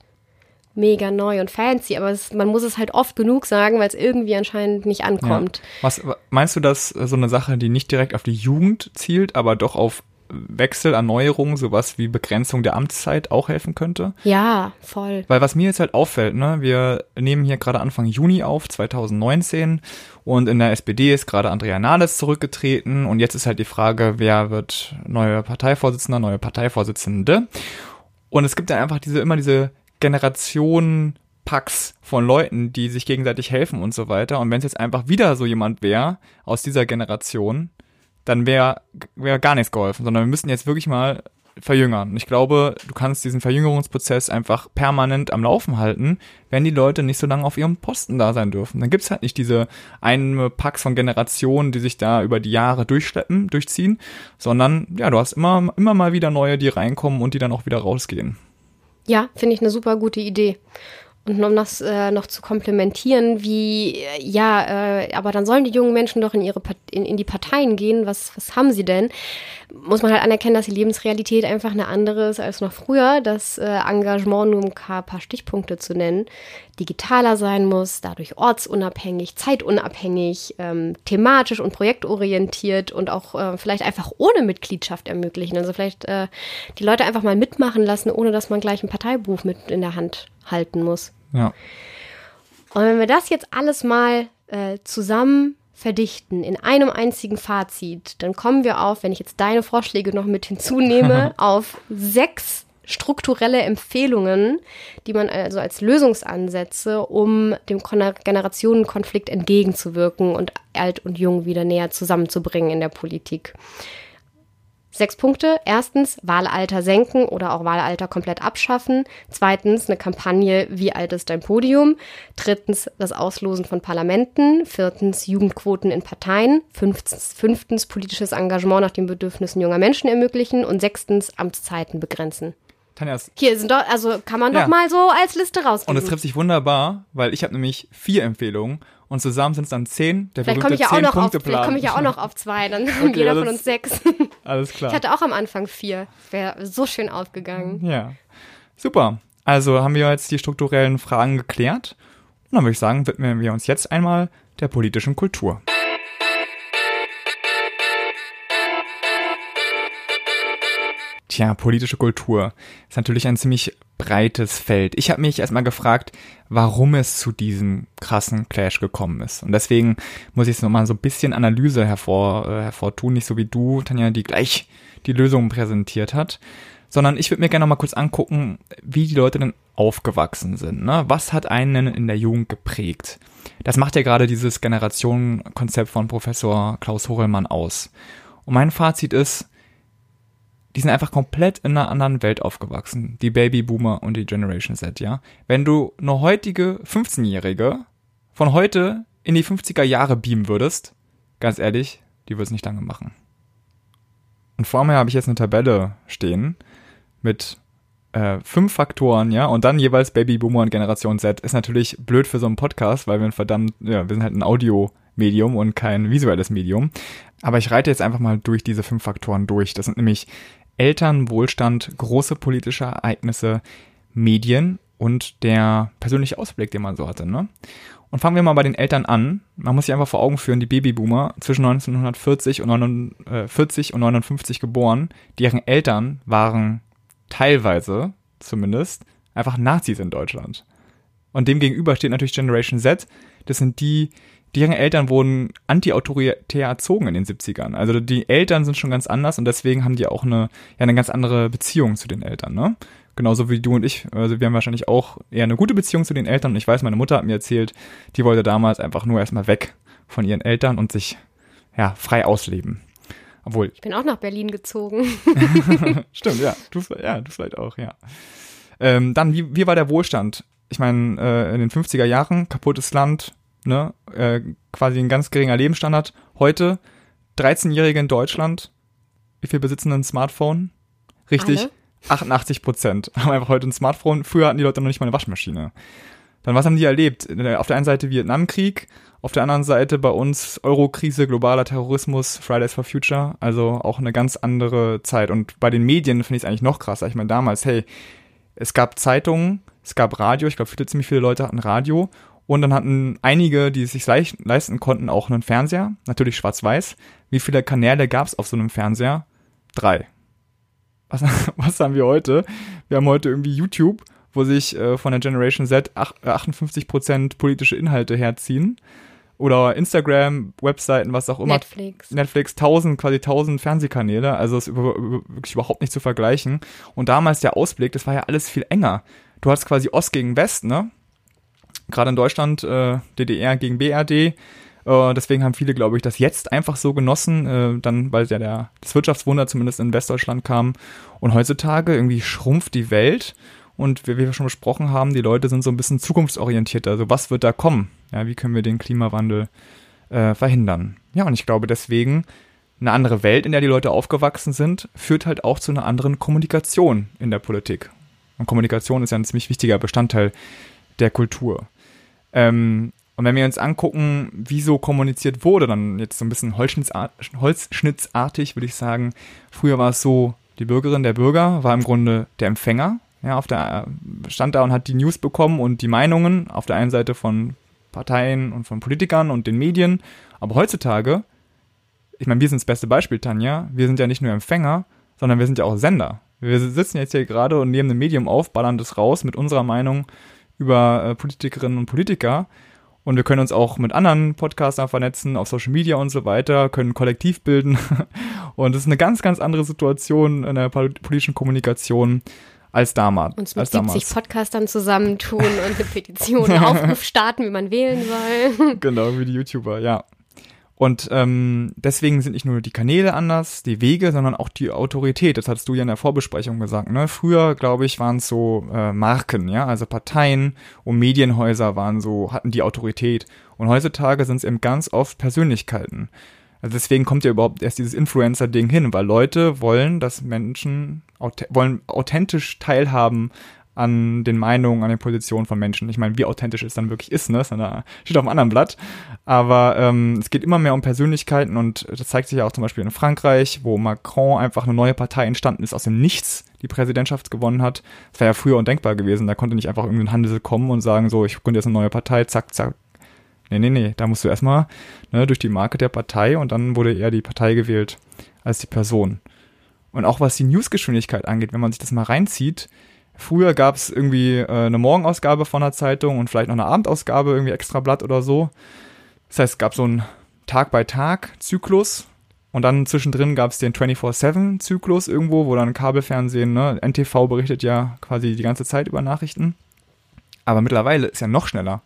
[SPEAKER 1] mega neu und fancy, aber es, man muss es halt oft genug sagen, weil es irgendwie anscheinend nicht ankommt.
[SPEAKER 2] Ja. Was meinst du, dass so eine Sache, die nicht direkt auf die Jugend zielt, aber doch auf Wechsel, Erneuerung, sowas wie Begrenzung der Amtszeit auch helfen könnte?
[SPEAKER 1] Ja, voll.
[SPEAKER 2] Weil was mir jetzt halt auffällt, ne, wir nehmen hier gerade Anfang Juni auf, 2019, und in der SPD ist gerade Andrea Nahles zurückgetreten und jetzt ist halt die Frage, wer wird neuer Parteivorsitzender, neue Parteivorsitzende? Und es gibt dann einfach diese, immer diese Generation Packs von Leuten, die sich gegenseitig helfen und so weiter. Und wenn es jetzt einfach wieder so jemand wäre aus dieser Generation, dann wäre wär gar nichts geholfen, sondern wir müssen jetzt wirklich mal verjüngern. Und ich glaube, du kannst diesen Verjüngerungsprozess einfach permanent am Laufen halten, wenn die Leute nicht so lange auf ihrem Posten da sein dürfen. Dann gibt's halt nicht diese einen Packs von Generationen, die sich da über die Jahre durchschleppen, durchziehen, sondern ja, du hast immer, immer mal wieder neue, die reinkommen und die dann auch wieder rausgehen.
[SPEAKER 1] Ja, finde ich eine super gute Idee. Und um das äh, noch zu komplementieren, wie, äh, ja, äh, aber dann sollen die jungen Menschen doch in ihre in, in die Parteien gehen. Was, was haben sie denn? Muss man halt anerkennen, dass die Lebensrealität einfach eine andere ist als noch früher. Das äh, Engagement, nur um ein paar Stichpunkte zu nennen, digitaler sein muss, dadurch ortsunabhängig, zeitunabhängig, ähm, thematisch und projektorientiert und auch äh, vielleicht einfach ohne Mitgliedschaft ermöglichen. Also vielleicht äh, die Leute einfach mal mitmachen lassen, ohne dass man gleich ein Parteibuch mit in der Hand halten muss.
[SPEAKER 2] Ja.
[SPEAKER 1] Und wenn wir das jetzt alles mal äh, zusammen verdichten in einem einzigen Fazit, dann kommen wir auf, wenn ich jetzt deine Vorschläge noch mit hinzunehme, auf sechs strukturelle Empfehlungen, die man also als Lösungsansätze, um dem Generationenkonflikt entgegenzuwirken und alt und jung wieder näher zusammenzubringen in der Politik. Sechs Punkte. Erstens, Wahlalter senken oder auch Wahlalter komplett abschaffen. Zweitens, eine Kampagne, wie alt ist dein Podium? Drittens, das Auslosen von Parlamenten. Viertens, Jugendquoten in Parteien. Fünftens, fünftens politisches Engagement nach den Bedürfnissen junger Menschen ermöglichen. Und sechstens, Amtszeiten begrenzen.
[SPEAKER 2] Tanja,
[SPEAKER 1] Hier sind doch, also kann man ja. doch mal so als Liste rausgeben.
[SPEAKER 2] Und es trifft sich wunderbar, weil ich habe nämlich vier Empfehlungen und zusammen sind es dann zehn. Der
[SPEAKER 1] vielleicht komme ich, ja auch noch auf, vielleicht komm ich ja auch noch auf zwei, dann haben okay, jeder von uns sechs.
[SPEAKER 2] Alles klar.
[SPEAKER 1] Ich hatte auch am Anfang vier. Wäre so schön aufgegangen.
[SPEAKER 2] Ja. Super. Also haben wir jetzt die strukturellen Fragen geklärt. Und dann würde ich sagen, widmen wir uns jetzt einmal der politischen Kultur. Tja, politische Kultur ist natürlich ein ziemlich breites Feld. Ich habe mich erstmal gefragt, warum es zu diesem krassen Clash gekommen ist. Und deswegen muss ich es nochmal so ein bisschen Analyse hervor, äh, hervortun, nicht so wie du, Tanja, die gleich die Lösung präsentiert hat, sondern ich würde mir gerne noch mal kurz angucken, wie die Leute denn aufgewachsen sind. Ne? Was hat einen in der Jugend geprägt? Das macht ja gerade dieses Generationenkonzept von Professor Klaus Horelmann aus. Und mein Fazit ist, die sind einfach komplett in einer anderen Welt aufgewachsen. Die Babyboomer und die Generation Z, ja. Wenn du eine heutige 15-Jährige von heute in die 50er Jahre beamen würdest, ganz ehrlich, die würde es nicht lange machen. Und vor mir habe ich jetzt eine Tabelle stehen mit äh, fünf Faktoren, ja, und dann jeweils Babyboomer und Generation Z. Ist natürlich blöd für so einen Podcast, weil wir ein verdammt, ja, wir sind halt ein Audio-Medium und kein visuelles Medium. Aber ich reite jetzt einfach mal durch diese fünf Faktoren durch. Das sind nämlich Eltern, Wohlstand, große politische Ereignisse, Medien und der persönliche Ausblick, den man so hatte. Ne? Und fangen wir mal bei den Eltern an. Man muss sich einfach vor Augen führen, die Babyboomer zwischen 1940 und 49 äh, und 59 geboren, deren Eltern waren teilweise zumindest einfach Nazis in Deutschland. Und dem gegenüber steht natürlich Generation Z. Das sind die, deren Eltern wurden anti-autoritär erzogen in den 70ern. Also die Eltern sind schon ganz anders und deswegen haben die auch eine, ja, eine ganz andere Beziehung zu den Eltern, ne? Genauso wie du und ich. Also wir haben wahrscheinlich auch eher eine gute Beziehung zu den Eltern. Und ich weiß, meine Mutter hat mir erzählt, die wollte damals einfach nur erstmal weg von ihren Eltern und sich, ja, frei ausleben. Obwohl.
[SPEAKER 1] Ich bin auch nach Berlin gezogen.
[SPEAKER 2] Stimmt, ja. Du, ja, du vielleicht auch, ja. Ähm, dann, wie, wie war der Wohlstand? Ich meine, äh, in den 50er Jahren, kaputtes Land, ne, äh, quasi ein ganz geringer Lebensstandard. Heute 13-Jährige in Deutschland, wie viel besitzen ein Smartphone? Richtig, Alle? 88 Prozent haben einfach heute ein Smartphone. Früher hatten die Leute noch nicht mal eine Waschmaschine. Dann was haben die erlebt? Auf der einen Seite Vietnamkrieg, auf der anderen Seite bei uns Eurokrise, globaler Terrorismus, Fridays for Future, also auch eine ganz andere Zeit. Und bei den Medien finde ich es eigentlich noch krasser. Ich meine, damals, hey, es gab Zeitungen, es gab Radio, ich glaube, ziemlich viele Leute hatten Radio und dann hatten einige, die es sich leisten konnten, auch einen Fernseher, natürlich schwarz-weiß. Wie viele Kanäle gab es auf so einem Fernseher? Drei. Was, was haben wir heute? Wir haben heute irgendwie YouTube, wo sich äh, von der Generation Z 58% politische Inhalte herziehen. Oder Instagram, Webseiten, was auch immer.
[SPEAKER 1] Netflix.
[SPEAKER 2] Netflix, 1000, quasi 1000 Fernsehkanäle. Also ist über, über, wirklich überhaupt nicht zu vergleichen. Und damals der Ausblick, das war ja alles viel enger. Du hast quasi Ost gegen West, ne? Gerade in Deutschland äh, DDR gegen BRD. Äh, deswegen haben viele, glaube ich, das jetzt einfach so genossen, äh, dann, weil ja der, das Wirtschaftswunder zumindest in Westdeutschland kam. Und heutzutage irgendwie schrumpft die Welt. Und wie wir schon besprochen haben, die Leute sind so ein bisschen zukunftsorientiert. Also was wird da kommen? Ja, wie können wir den Klimawandel äh, verhindern? Ja, und ich glaube deswegen, eine andere Welt, in der die Leute aufgewachsen sind, führt halt auch zu einer anderen Kommunikation in der Politik. Und Kommunikation ist ja ein ziemlich wichtiger Bestandteil der Kultur. Ähm, und wenn wir uns angucken, wie so kommuniziert wurde, dann jetzt so ein bisschen holzschnittsartig, würde ich sagen, früher war es so, die Bürgerin, der Bürger war im Grunde der Empfänger. Ja, auf der, stand da und hat die News bekommen und die Meinungen auf der einen Seite von Parteien und von Politikern und den Medien. Aber heutzutage, ich meine, wir sind das beste Beispiel, Tanja. Wir sind ja nicht nur Empfänger, sondern wir sind ja auch Sender. Wir sitzen jetzt hier gerade und nehmen ein Medium auf, ballern das raus mit unserer Meinung über äh, Politikerinnen und Politiker. Und wir können uns auch mit anderen Podcastern vernetzen, auf Social Media und so weiter, können Kollektiv bilden. Und das ist eine ganz, ganz andere Situation in der politischen Kommunikation als damals.
[SPEAKER 1] Uns mit als 70 damals. Podcastern zusammentun und eine Petition, einen Aufruf starten, wie man wählen soll.
[SPEAKER 2] Genau, wie die YouTuber, ja. Und ähm, deswegen sind nicht nur die Kanäle anders, die Wege, sondern auch die Autorität. Das hattest du ja in der Vorbesprechung gesagt. Ne? Früher, glaube ich, waren es so äh, Marken, ja, also Parteien und Medienhäuser waren so, hatten die Autorität. Und heutzutage sind es eben ganz oft Persönlichkeiten. Also deswegen kommt ja überhaupt erst dieses Influencer-Ding hin, weil Leute wollen, dass Menschen wollen authentisch teilhaben an den Meinungen, an den Positionen von Menschen. Ich meine, wie authentisch es dann wirklich ist, ne? Das steht auf einem anderen Blatt. Aber ähm, es geht immer mehr um Persönlichkeiten und das zeigt sich ja auch zum Beispiel in Frankreich, wo Macron einfach eine neue Partei entstanden ist, aus dem Nichts die Präsidentschaft gewonnen hat. Das wäre ja früher undenkbar gewesen. Da konnte nicht einfach irgendein Handel kommen und sagen, so, ich gründe jetzt eine neue Partei, zack, zack. Nee, nee, nee. Da musst du erstmal ne, durch die Marke der Partei und dann wurde eher die Partei gewählt als die Person. Und auch was die Newsgeschwindigkeit angeht, wenn man sich das mal reinzieht, Früher gab es irgendwie äh, eine Morgenausgabe von der Zeitung und vielleicht noch eine Abendausgabe, irgendwie extra Blatt oder so. Das heißt, es gab so einen Tag-by-Tag-Zyklus und dann zwischendrin gab es den 24-7-Zyklus irgendwo, wo dann Kabelfernsehen, ne, NTV berichtet ja quasi die ganze Zeit über Nachrichten. Aber mittlerweile ist ja noch schneller.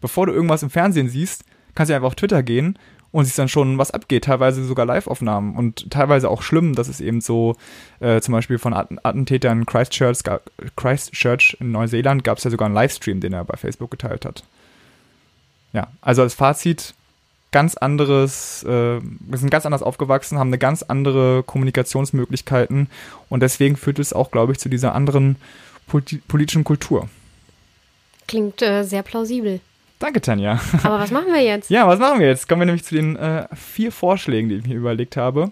[SPEAKER 2] Bevor du irgendwas im Fernsehen siehst, kannst du einfach auf Twitter gehen und siehst dann schon, was abgeht. Teilweise sogar Live-Aufnahmen und teilweise auch schlimm, dass es eben so, äh, zum Beispiel von Att Attentätern Christchurch, Christchurch in Neuseeland gab es ja sogar einen Livestream, den er bei Facebook geteilt hat. Ja, also als Fazit, ganz anderes, äh, wir sind ganz anders aufgewachsen, haben eine ganz andere Kommunikationsmöglichkeiten und deswegen führt es auch, glaube ich, zu dieser anderen politi politischen Kultur.
[SPEAKER 1] Klingt äh, sehr plausibel.
[SPEAKER 2] Danke, Tanja.
[SPEAKER 1] Aber was machen wir jetzt?
[SPEAKER 2] ja, was machen wir jetzt? Kommen wir nämlich zu den äh, vier Vorschlägen, die ich mir überlegt habe.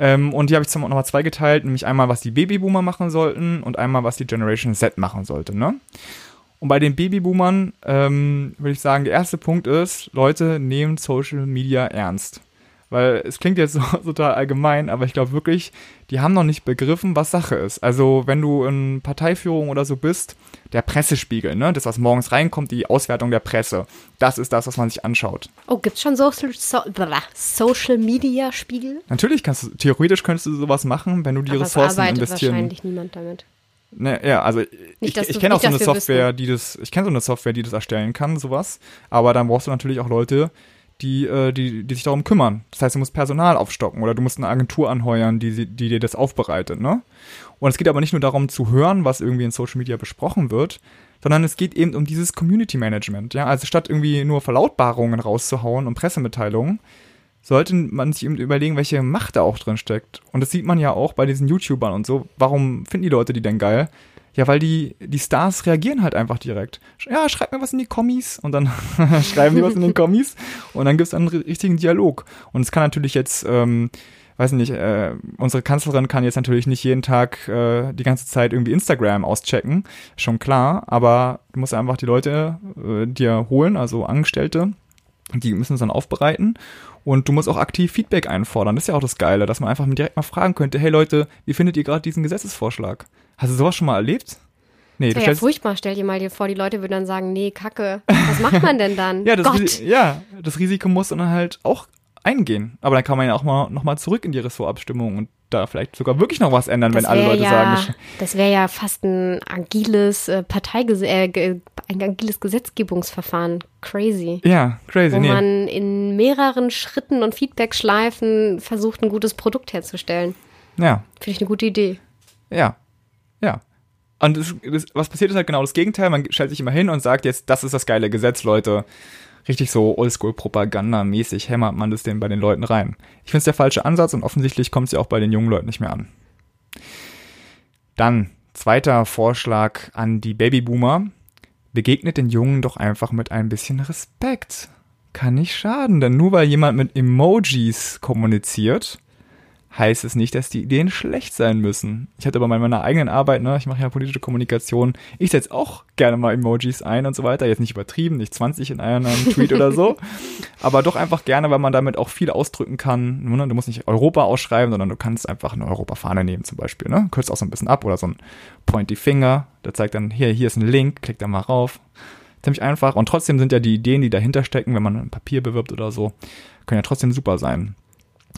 [SPEAKER 2] Ähm, und die habe ich zum nochmal zweigeteilt, nämlich einmal, was die Babyboomer machen sollten und einmal, was die Generation Z machen sollte. Ne? Und bei den Babyboomern ähm, würde ich sagen, der erste Punkt ist, Leute, nehmt Social Media ernst. Weil es klingt jetzt so, total allgemein, aber ich glaube wirklich, die haben noch nicht begriffen, was Sache ist. Also wenn du in Parteiführung oder so bist, der Pressespiegel, ne? Das, was morgens reinkommt, die Auswertung der Presse. Das ist das, was man sich anschaut.
[SPEAKER 1] Oh, gibt's schon Social, so, Social Media Spiegel?
[SPEAKER 2] Natürlich kannst du, theoretisch könntest du sowas machen, wenn du die
[SPEAKER 1] aber
[SPEAKER 2] Ressourcen
[SPEAKER 1] es
[SPEAKER 2] investieren.
[SPEAKER 1] wahrscheinlich niemand damit.
[SPEAKER 2] Ne, ja, also
[SPEAKER 1] Nicht,
[SPEAKER 2] ich, ich kenne auch so eine Software, die das, ich kenne so eine Software, die das erstellen kann, sowas. Aber dann brauchst du natürlich auch Leute, die, äh, die, die sich darum kümmern. Das heißt, du musst Personal aufstocken oder du musst eine Agentur anheuern, die, die dir das aufbereitet, ne? Und es geht aber nicht nur darum zu hören, was irgendwie in Social Media besprochen wird, sondern es geht eben um dieses Community Management, ja? Also statt irgendwie nur Verlautbarungen rauszuhauen und Pressemitteilungen, sollte man sich eben überlegen, welche Macht da auch drin steckt. Und das sieht man ja auch bei diesen YouTubern und so. Warum finden die Leute die denn geil? Ja, weil die, die Stars reagieren halt einfach direkt. Ja, schreib mir was in die Kommis und dann schreiben die was in den Kommis und dann gibt's dann einen richtigen Dialog. Und es kann natürlich jetzt, ähm, weiß nicht, äh, unsere Kanzlerin kann jetzt natürlich nicht jeden Tag äh, die ganze Zeit irgendwie Instagram auschecken, schon klar, aber du musst einfach die Leute äh, dir holen, also Angestellte, die müssen es dann aufbereiten und du musst auch aktiv Feedback einfordern. Das ist ja auch das Geile, dass man einfach direkt mal fragen könnte, hey Leute, wie findet ihr gerade diesen Gesetzesvorschlag? Hast du sowas schon mal erlebt? Nee,
[SPEAKER 1] Das
[SPEAKER 2] du
[SPEAKER 1] wäre ja furchtbar. Stell dir mal dir vor, die Leute würden dann sagen, nee, Kacke. Was macht man denn dann?
[SPEAKER 2] ja, das
[SPEAKER 1] Gott.
[SPEAKER 2] Ja, das Risiko muss dann halt auch eingehen. Aber dann kann man ja auch mal nochmal zurück in die Ressortabstimmung und da vielleicht sogar wirklich noch was ändern, wenn
[SPEAKER 1] Das
[SPEAKER 2] alle
[SPEAKER 1] wär
[SPEAKER 2] Leute
[SPEAKER 1] ja,
[SPEAKER 2] sagen,
[SPEAKER 1] das wäre ja fast ein agiles äh, Parteigese äh, ein agiles Gesetzgebungsverfahren. Crazy.
[SPEAKER 2] ja, crazy,
[SPEAKER 1] Wo
[SPEAKER 2] nee.
[SPEAKER 1] man in mehreren Schritten und Feedbackschleifen versucht, ein gutes Produkt herzustellen.
[SPEAKER 2] ja,
[SPEAKER 1] Finde ich eine gute Idee.
[SPEAKER 2] Ja. Ja. Und das, das, was passiert ist halt genau das Gegenteil. Man stellt sich immer hin und sagt jetzt, das ist das geile Gesetz, Leute. Richtig so Oldschool-Propaganda-mäßig hämmert man das den bei den Leuten rein. Ich finde es der falsche Ansatz und offensichtlich kommt es ja auch bei den jungen Leuten nicht mehr an. Dann, zweiter Vorschlag an die Babyboomer. Begegnet den Jungen doch einfach mit ein bisschen Respekt. Kann nicht schaden, denn nur weil jemand mit Emojis kommuniziert, heißt es nicht, dass die Ideen schlecht sein müssen. Ich hatte aber bei meiner eigenen Arbeit, ne, ich mache ja politische Kommunikation, ich setze auch gerne mal Emojis ein und so weiter. Jetzt nicht übertrieben, nicht 20 in einem Tweet oder so, aber doch einfach gerne, weil man damit auch viel ausdrücken kann. Ne? Du musst nicht Europa ausschreiben, sondern du kannst einfach eine Europafahne nehmen zum Beispiel. Ne? Kürzt auch so ein bisschen ab oder so ein Pointy Finger, der zeigt dann, hier, hier ist ein Link, klick da mal rauf. Ziemlich einfach und trotzdem sind ja die Ideen, die dahinter stecken, wenn man ein Papier bewirbt oder so, können ja trotzdem super sein.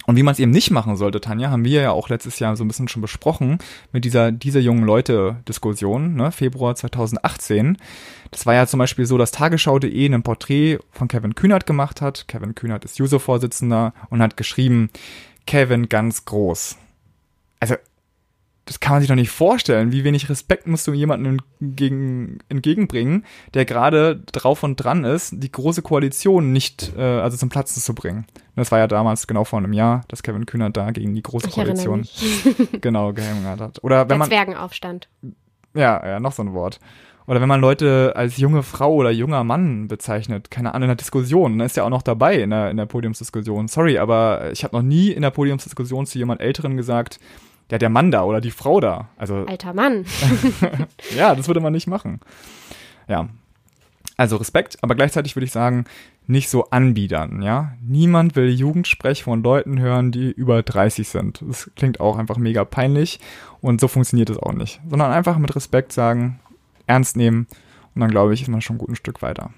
[SPEAKER 2] Und wie man es eben nicht machen sollte, Tanja, haben wir ja auch letztes Jahr so ein bisschen schon besprochen mit dieser dieser jungen Leute-Diskussion, ne, Februar 2018. Das war ja zum Beispiel so, dass Tagesschau.de ein Porträt von Kevin Kühnert gemacht hat. Kevin Kühnert ist User-Vorsitzender und hat geschrieben, Kevin ganz groß. Also, das kann man sich doch nicht vorstellen. Wie wenig Respekt musst du jemandem entgegen, entgegenbringen, der gerade drauf und dran ist, die große Koalition nicht, äh, also zum Platzen zu bringen. Das war ja damals genau vor einem Jahr, dass Kevin Kühnert da gegen die große
[SPEAKER 1] Ich
[SPEAKER 2] Koalition genau gehämmert hat. Oder wenn
[SPEAKER 1] Der
[SPEAKER 2] man,
[SPEAKER 1] Zwergenaufstand.
[SPEAKER 2] ja, ja, noch so ein Wort. Oder wenn man Leute als junge Frau oder junger Mann bezeichnet, keine Ahnung, in der Diskussion, dann ist ja auch noch dabei in der, in der Podiumsdiskussion. Sorry, aber ich habe noch nie in der Podiumsdiskussion zu jemand Älteren gesagt, ja, der Mann da oder die Frau da. Also,
[SPEAKER 1] Alter Mann.
[SPEAKER 2] ja, das würde man nicht machen. Ja. Also Respekt, aber gleichzeitig würde ich sagen, nicht so anbiedern, ja. Niemand will Jugendsprech von Leuten hören, die über 30 sind. Das klingt auch einfach mega peinlich und so funktioniert es auch nicht. Sondern einfach mit Respekt sagen, ernst nehmen und dann glaube ich, ist man schon ein gutes Stück weiter.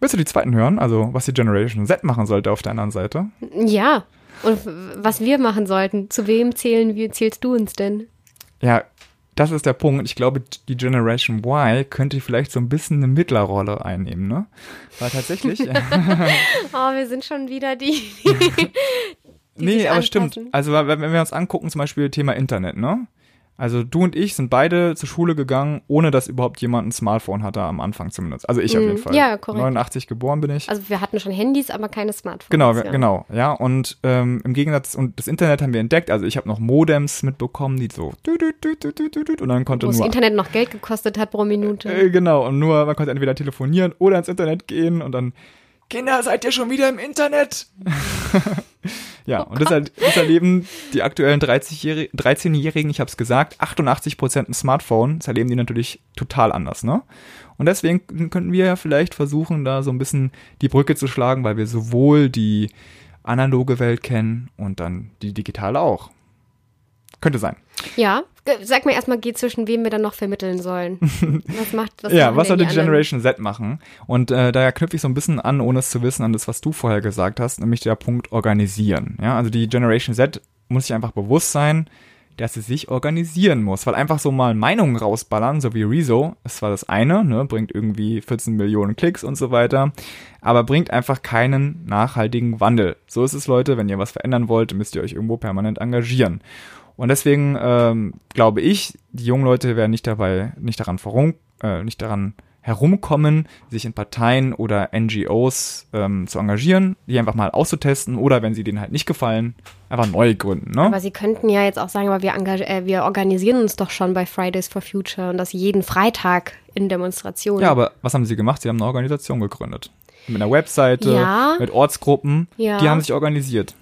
[SPEAKER 2] Willst du die zweiten hören? Also, was die Generation Z machen sollte auf der anderen Seite?
[SPEAKER 1] Ja. Und was wir machen sollten. Zu wem zählen wir, zählst du uns denn?
[SPEAKER 2] Ja, das ist der Punkt. Ich glaube, die Generation Y könnte vielleicht so ein bisschen eine Mittlerrolle einnehmen, ne? Weil tatsächlich.
[SPEAKER 1] oh, wir sind schon wieder die.
[SPEAKER 2] die nee, aber anpassen. stimmt. Also, wenn wir uns angucken, zum Beispiel Thema Internet, ne? Also du und ich sind beide zur Schule gegangen, ohne dass überhaupt jemand ein Smartphone hatte, am Anfang zumindest. Also ich mm, auf jeden Fall.
[SPEAKER 1] Ja, korrekt.
[SPEAKER 2] 89 geboren bin ich.
[SPEAKER 1] Also wir hatten schon Handys, aber keine Smartphones.
[SPEAKER 2] Genau, ja. genau, ja. Und ähm, im Gegensatz, und das Internet haben wir entdeckt, also ich habe noch Modems mitbekommen, die so und dann konnte Wo nur...
[SPEAKER 1] das Internet noch Geld gekostet hat pro Minute.
[SPEAKER 2] Äh, genau, und nur, man konnte entweder telefonieren oder ins Internet gehen und dann Kinder, seid ihr schon wieder im Internet? ja, oh und das, das, erleben die aktuellen 13-Jährigen, ich habe es gesagt, 88 Prozent ein Smartphone, das erleben die natürlich total anders, ne? Und deswegen könnten wir ja vielleicht versuchen, da so ein bisschen die Brücke zu schlagen, weil wir sowohl die analoge Welt kennen und dann die digitale auch. Könnte sein.
[SPEAKER 1] Ja, sag mir erstmal, geht zwischen wem wir dann noch vermitteln sollen. Was macht was
[SPEAKER 2] Ja, was soll die, Generation Z machen? Und äh, daher knüpfe ich so ein bisschen an, ohne es zu wissen, an das, was du vorher gesagt hast, nämlich der Punkt organisieren. Ja, also die Generation Z muss sich einfach bewusst sein, dass sie sich organisieren muss, weil einfach so mal Meinungen rausballern, so wie Rezo, ist zwar das eine, ne, bringt irgendwie 14 Millionen Klicks und so weiter, aber bringt einfach keinen nachhaltigen Wandel. So ist es, Leute, wenn ihr was verändern wollt, müsst ihr euch irgendwo permanent engagieren. Und deswegen ähm, glaube ich, die jungen Leute werden nicht dabei, nicht daran vorum, äh, nicht daran herumkommen, sich in Parteien oder NGOs ähm, zu engagieren, die einfach mal auszutesten oder wenn sie denen halt nicht gefallen, einfach neu gründen. Ne?
[SPEAKER 1] Aber sie könnten ja jetzt auch sagen, aber wir, äh, wir organisieren uns doch schon bei Fridays for Future und das jeden Freitag in Demonstrationen.
[SPEAKER 2] Ja, aber was haben sie gemacht? Sie haben eine Organisation gegründet mit einer Webseite, ja. mit Ortsgruppen, ja. die haben sich organisiert.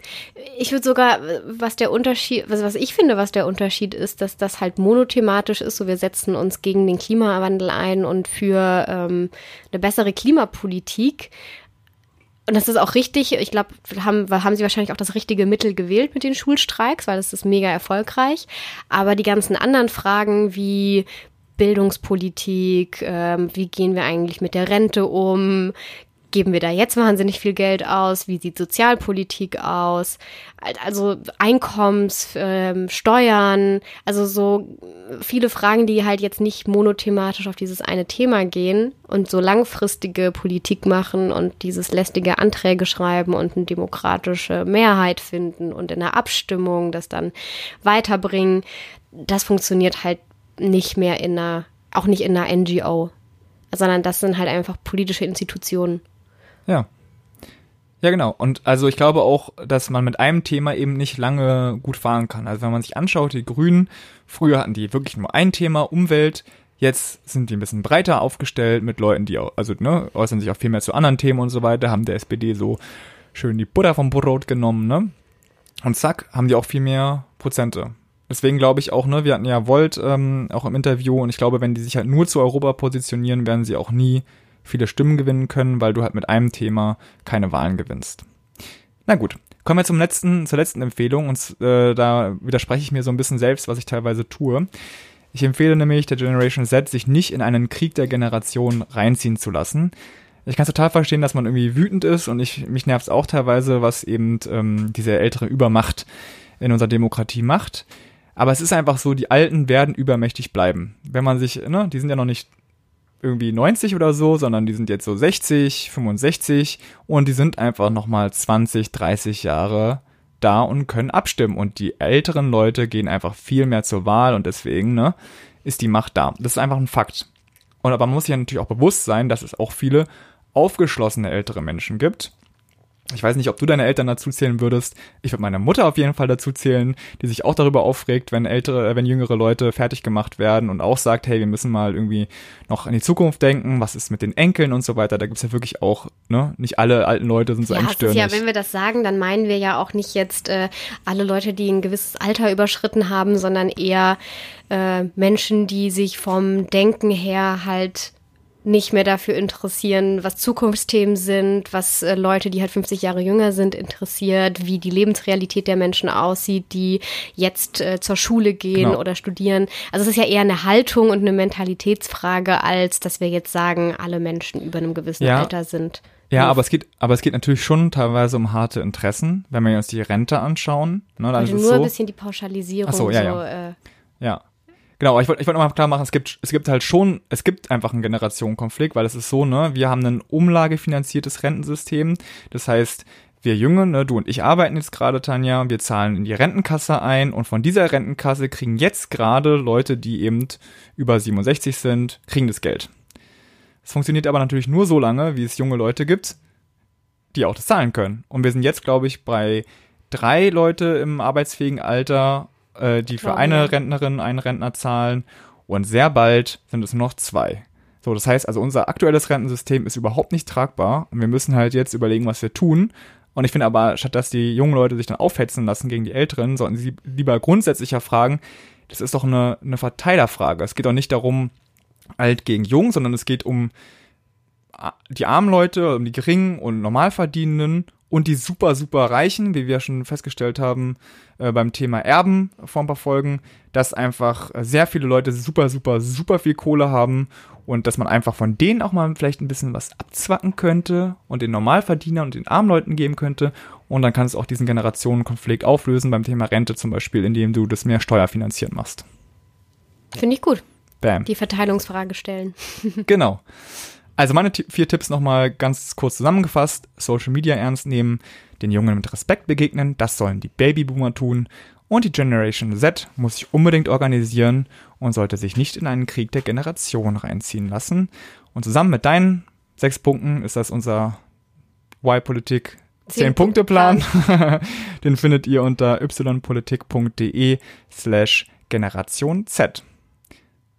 [SPEAKER 1] Ich würde sogar, was der Unterschied, was, was ich finde, was der Unterschied ist, dass das halt monothematisch ist, so wir setzen uns gegen den Klimawandel ein und für ähm, eine bessere Klimapolitik. Und das ist auch richtig. Ich glaube, haben, haben sie wahrscheinlich auch das richtige Mittel gewählt mit den Schulstreiks, weil das ist mega erfolgreich. Aber die ganzen anderen Fragen wie Bildungspolitik, ähm, wie gehen wir eigentlich mit der Rente um, geben wir da jetzt wahnsinnig viel Geld aus? Wie sieht Sozialpolitik aus? Also Einkommens, ähm, Steuern, also so viele Fragen, die halt jetzt nicht monothematisch auf dieses eine Thema gehen und so langfristige Politik machen und dieses lästige Anträge schreiben und eine demokratische Mehrheit finden und in der Abstimmung das dann weiterbringen. Das funktioniert halt nicht mehr in einer, auch nicht in einer NGO sondern das sind halt einfach politische Institutionen.
[SPEAKER 2] Ja. Ja, genau. Und also ich glaube auch, dass man mit einem Thema eben nicht lange gut fahren kann. Also wenn man sich anschaut, die Grünen, früher hatten die wirklich nur ein Thema, Umwelt. Jetzt sind die ein bisschen breiter aufgestellt mit Leuten, die auch, also ne, äußern sich auch viel mehr zu anderen Themen und so weiter, haben der SPD so schön die Butter vom Brot genommen, ne? Und zack, haben die auch viel mehr Prozente. Deswegen glaube ich auch, ne, wir hatten ja Volt ähm, auch im Interview und ich glaube, wenn die sich halt nur zu Europa positionieren, werden sie auch nie viele Stimmen gewinnen können, weil du halt mit einem Thema keine Wahlen gewinnst. Na gut, kommen wir zum letzten, zur letzten Empfehlung und äh, da widerspreche ich mir so ein bisschen selbst, was ich teilweise tue. Ich empfehle nämlich der Generation Z, sich nicht in einen Krieg der Generation reinziehen zu lassen. Ich kann total verstehen, dass man irgendwie wütend ist und ich, mich nervt es auch teilweise, was eben ähm, diese ältere Übermacht in unserer Demokratie macht. Aber es ist einfach so, die Alten werden übermächtig bleiben. Wenn man sich, ne, die sind ja noch nicht irgendwie 90 oder so, sondern die sind jetzt so 60, 65 und die sind einfach nochmal 20, 30 Jahre da und können abstimmen. Und die älteren Leute gehen einfach viel mehr zur Wahl und deswegen, ne, ist die Macht da. Das ist einfach ein Fakt. Und aber man muss sich ja natürlich auch bewusst sein, dass es auch viele aufgeschlossene ältere Menschen gibt, ich weiß nicht, ob du deine Eltern dazu zählen würdest. Ich würde meine Mutter auf jeden Fall dazu zählen, die sich auch darüber aufregt, wenn ältere, äh, wenn jüngere Leute fertig gemacht werden und auch sagt, hey, wir müssen mal irgendwie noch an die Zukunft denken, was ist mit den Enkeln und so weiter. Da gibt's ja wirklich auch, ne, nicht alle alten Leute sind so
[SPEAKER 1] ja,
[SPEAKER 2] engstirnig.
[SPEAKER 1] Ja, wenn wir das sagen, dann meinen wir ja auch nicht jetzt äh, alle Leute, die ein gewisses Alter überschritten haben, sondern eher äh, Menschen, die sich vom Denken her halt nicht mehr dafür interessieren, was Zukunftsthemen sind, was äh, Leute, die halt 50 Jahre jünger sind, interessiert, wie die Lebensrealität der Menschen aussieht, die jetzt äh, zur Schule gehen
[SPEAKER 2] Genau.
[SPEAKER 1] oder studieren. Also es ist ja eher eine Haltung und eine Mentalitätsfrage, als dass wir jetzt sagen, alle Menschen über einem gewissen
[SPEAKER 2] Ja.
[SPEAKER 1] Alter sind.
[SPEAKER 2] Ja, aber es geht, aber es geht natürlich schon teilweise um harte Interessen, wenn wir uns die Rente anschauen. Ne, dann es
[SPEAKER 1] nur
[SPEAKER 2] so,
[SPEAKER 1] ein bisschen die Pauschalisierung
[SPEAKER 2] Ach so, ja,
[SPEAKER 1] so,
[SPEAKER 2] ja.
[SPEAKER 1] Äh,
[SPEAKER 2] Ja. Genau, ich wollte ich wollte nochmal klar machen, es gibt, es gibt halt schon, es gibt einfach einen Generationenkonflikt, weil es ist so, ne, wir haben ein umlagefinanziertes Rentensystem. Das heißt, wir Jüngere, ne, du und ich arbeiten jetzt gerade, Tanja, wir zahlen in die Rentenkasse ein und von dieser Rentenkasse kriegen jetzt gerade Leute, die eben über 67 sind, kriegen das Geld. Es funktioniert aber natürlich nur so lange, wie es junge Leute gibt, die auch das zahlen können. Und wir sind jetzt, glaube ich, bei drei Leute im arbeitsfähigen Alter, äh, die für eine. Rentnerin, einen Rentner zahlen. Und sehr bald sind es nur noch zwei. So, das heißt also, unser aktuelles Rentensystem ist überhaupt nicht tragbar und wir müssen halt jetzt überlegen, was wir tun. Und ich finde aber, statt dass die jungen Leute sich dann aufhetzen lassen gegen die Älteren, sollten sie lieber grundsätzlicher fragen, das ist doch eine, eine Verteilerfrage. Es geht doch nicht darum, alt gegen jung, sondern es geht um die armen Leute, um die geringen und Normalverdienenden und die super, super Reichen, wie wir schon festgestellt haben äh, beim Thema Erben vor ein paar Folgen, dass einfach äh, sehr viele Leute super, super, super viel Kohle haben und dass man einfach von denen auch mal vielleicht ein bisschen was abzwacken könnte und den Normalverdienern und den armen Leuten geben könnte. Und dann kannst du auch diesen Generationenkonflikt auflösen beim Thema Rente zum Beispiel, indem du das mehr steuerfinanziert machst.
[SPEAKER 1] Finde ich gut.
[SPEAKER 2] Bam.
[SPEAKER 1] Die Verteilungsfrage stellen.
[SPEAKER 2] Genau. Also meine vier Tipps nochmal ganz kurz zusammengefasst. Social Media ernst nehmen, den Jungen mit Respekt begegnen, das sollen die Babyboomer tun. Und die Generation Z muss sich unbedingt organisieren und sollte sich nicht in einen Krieg der Generation reinziehen lassen. Und zusammen mit deinen sechs Punkten ist das unser Y-Politik
[SPEAKER 1] Zehn
[SPEAKER 2] 10-Punkte-Plan. Den findet ihr unter ypolitik.de slash Generation Z.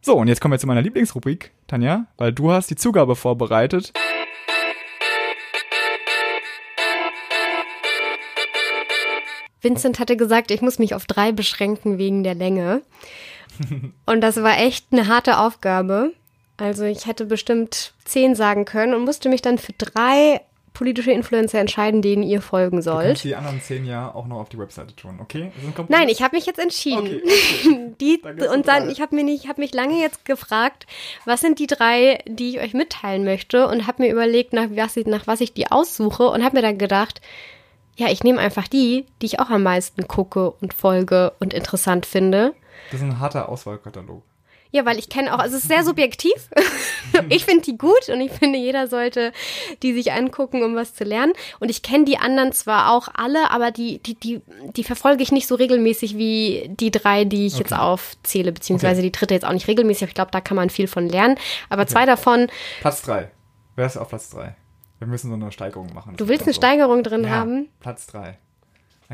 [SPEAKER 2] So, und jetzt kommen wir zu meiner Lieblingsrubrik, Tanja, weil du hast die Zugabe vorbereitet.
[SPEAKER 1] Vincent hatte gesagt, ich muss mich auf drei beschränken wegen der Länge. Und das war echt eine harte Aufgabe. Also ich hätte bestimmt zehn sagen können und musste mich dann für drei politische Influencer entscheiden, denen ihr folgen
[SPEAKER 2] Du kannst
[SPEAKER 1] sollt.
[SPEAKER 2] die anderen zehn ja auch noch auf die Webseite tun, okay?
[SPEAKER 1] Nein, ich habe mich jetzt entschieden.
[SPEAKER 2] Okay, okay.
[SPEAKER 1] Die,
[SPEAKER 2] Dann
[SPEAKER 1] und dann, ich habe mir nicht, habe mich lange jetzt gefragt, was sind die drei, die ich euch mitteilen möchte und habe mir überlegt, nach was, ich, nach was ich die aussuche und habe mir dann gedacht, ja, ich nehme einfach die, die ich auch am meisten gucke und folge und interessant finde.
[SPEAKER 2] Das ist ein harter Auswahlkatalog.
[SPEAKER 1] Ja, weil ich kenne auch, also es ist sehr subjektiv. ich finde die gut und ich finde, jeder sollte die sich angucken, um was zu lernen. Und ich kenne die anderen zwar auch alle, aber die, die, die, die verfolge ich nicht so regelmäßig wie die drei, die ich jetzt
[SPEAKER 2] Okay.
[SPEAKER 1] aufzähle, beziehungsweise
[SPEAKER 2] Okay.
[SPEAKER 1] die dritte jetzt auch nicht regelmäßig. aber Ich glaube, da kann man viel von lernen. Aber zwei davon,
[SPEAKER 2] Platz drei. Wer ist auf Platz drei? Wir müssen so eine Steigerung machen.
[SPEAKER 1] du willst eine
[SPEAKER 2] So.
[SPEAKER 1] Steigerung drin
[SPEAKER 2] ja,
[SPEAKER 1] haben?
[SPEAKER 2] Platz drei.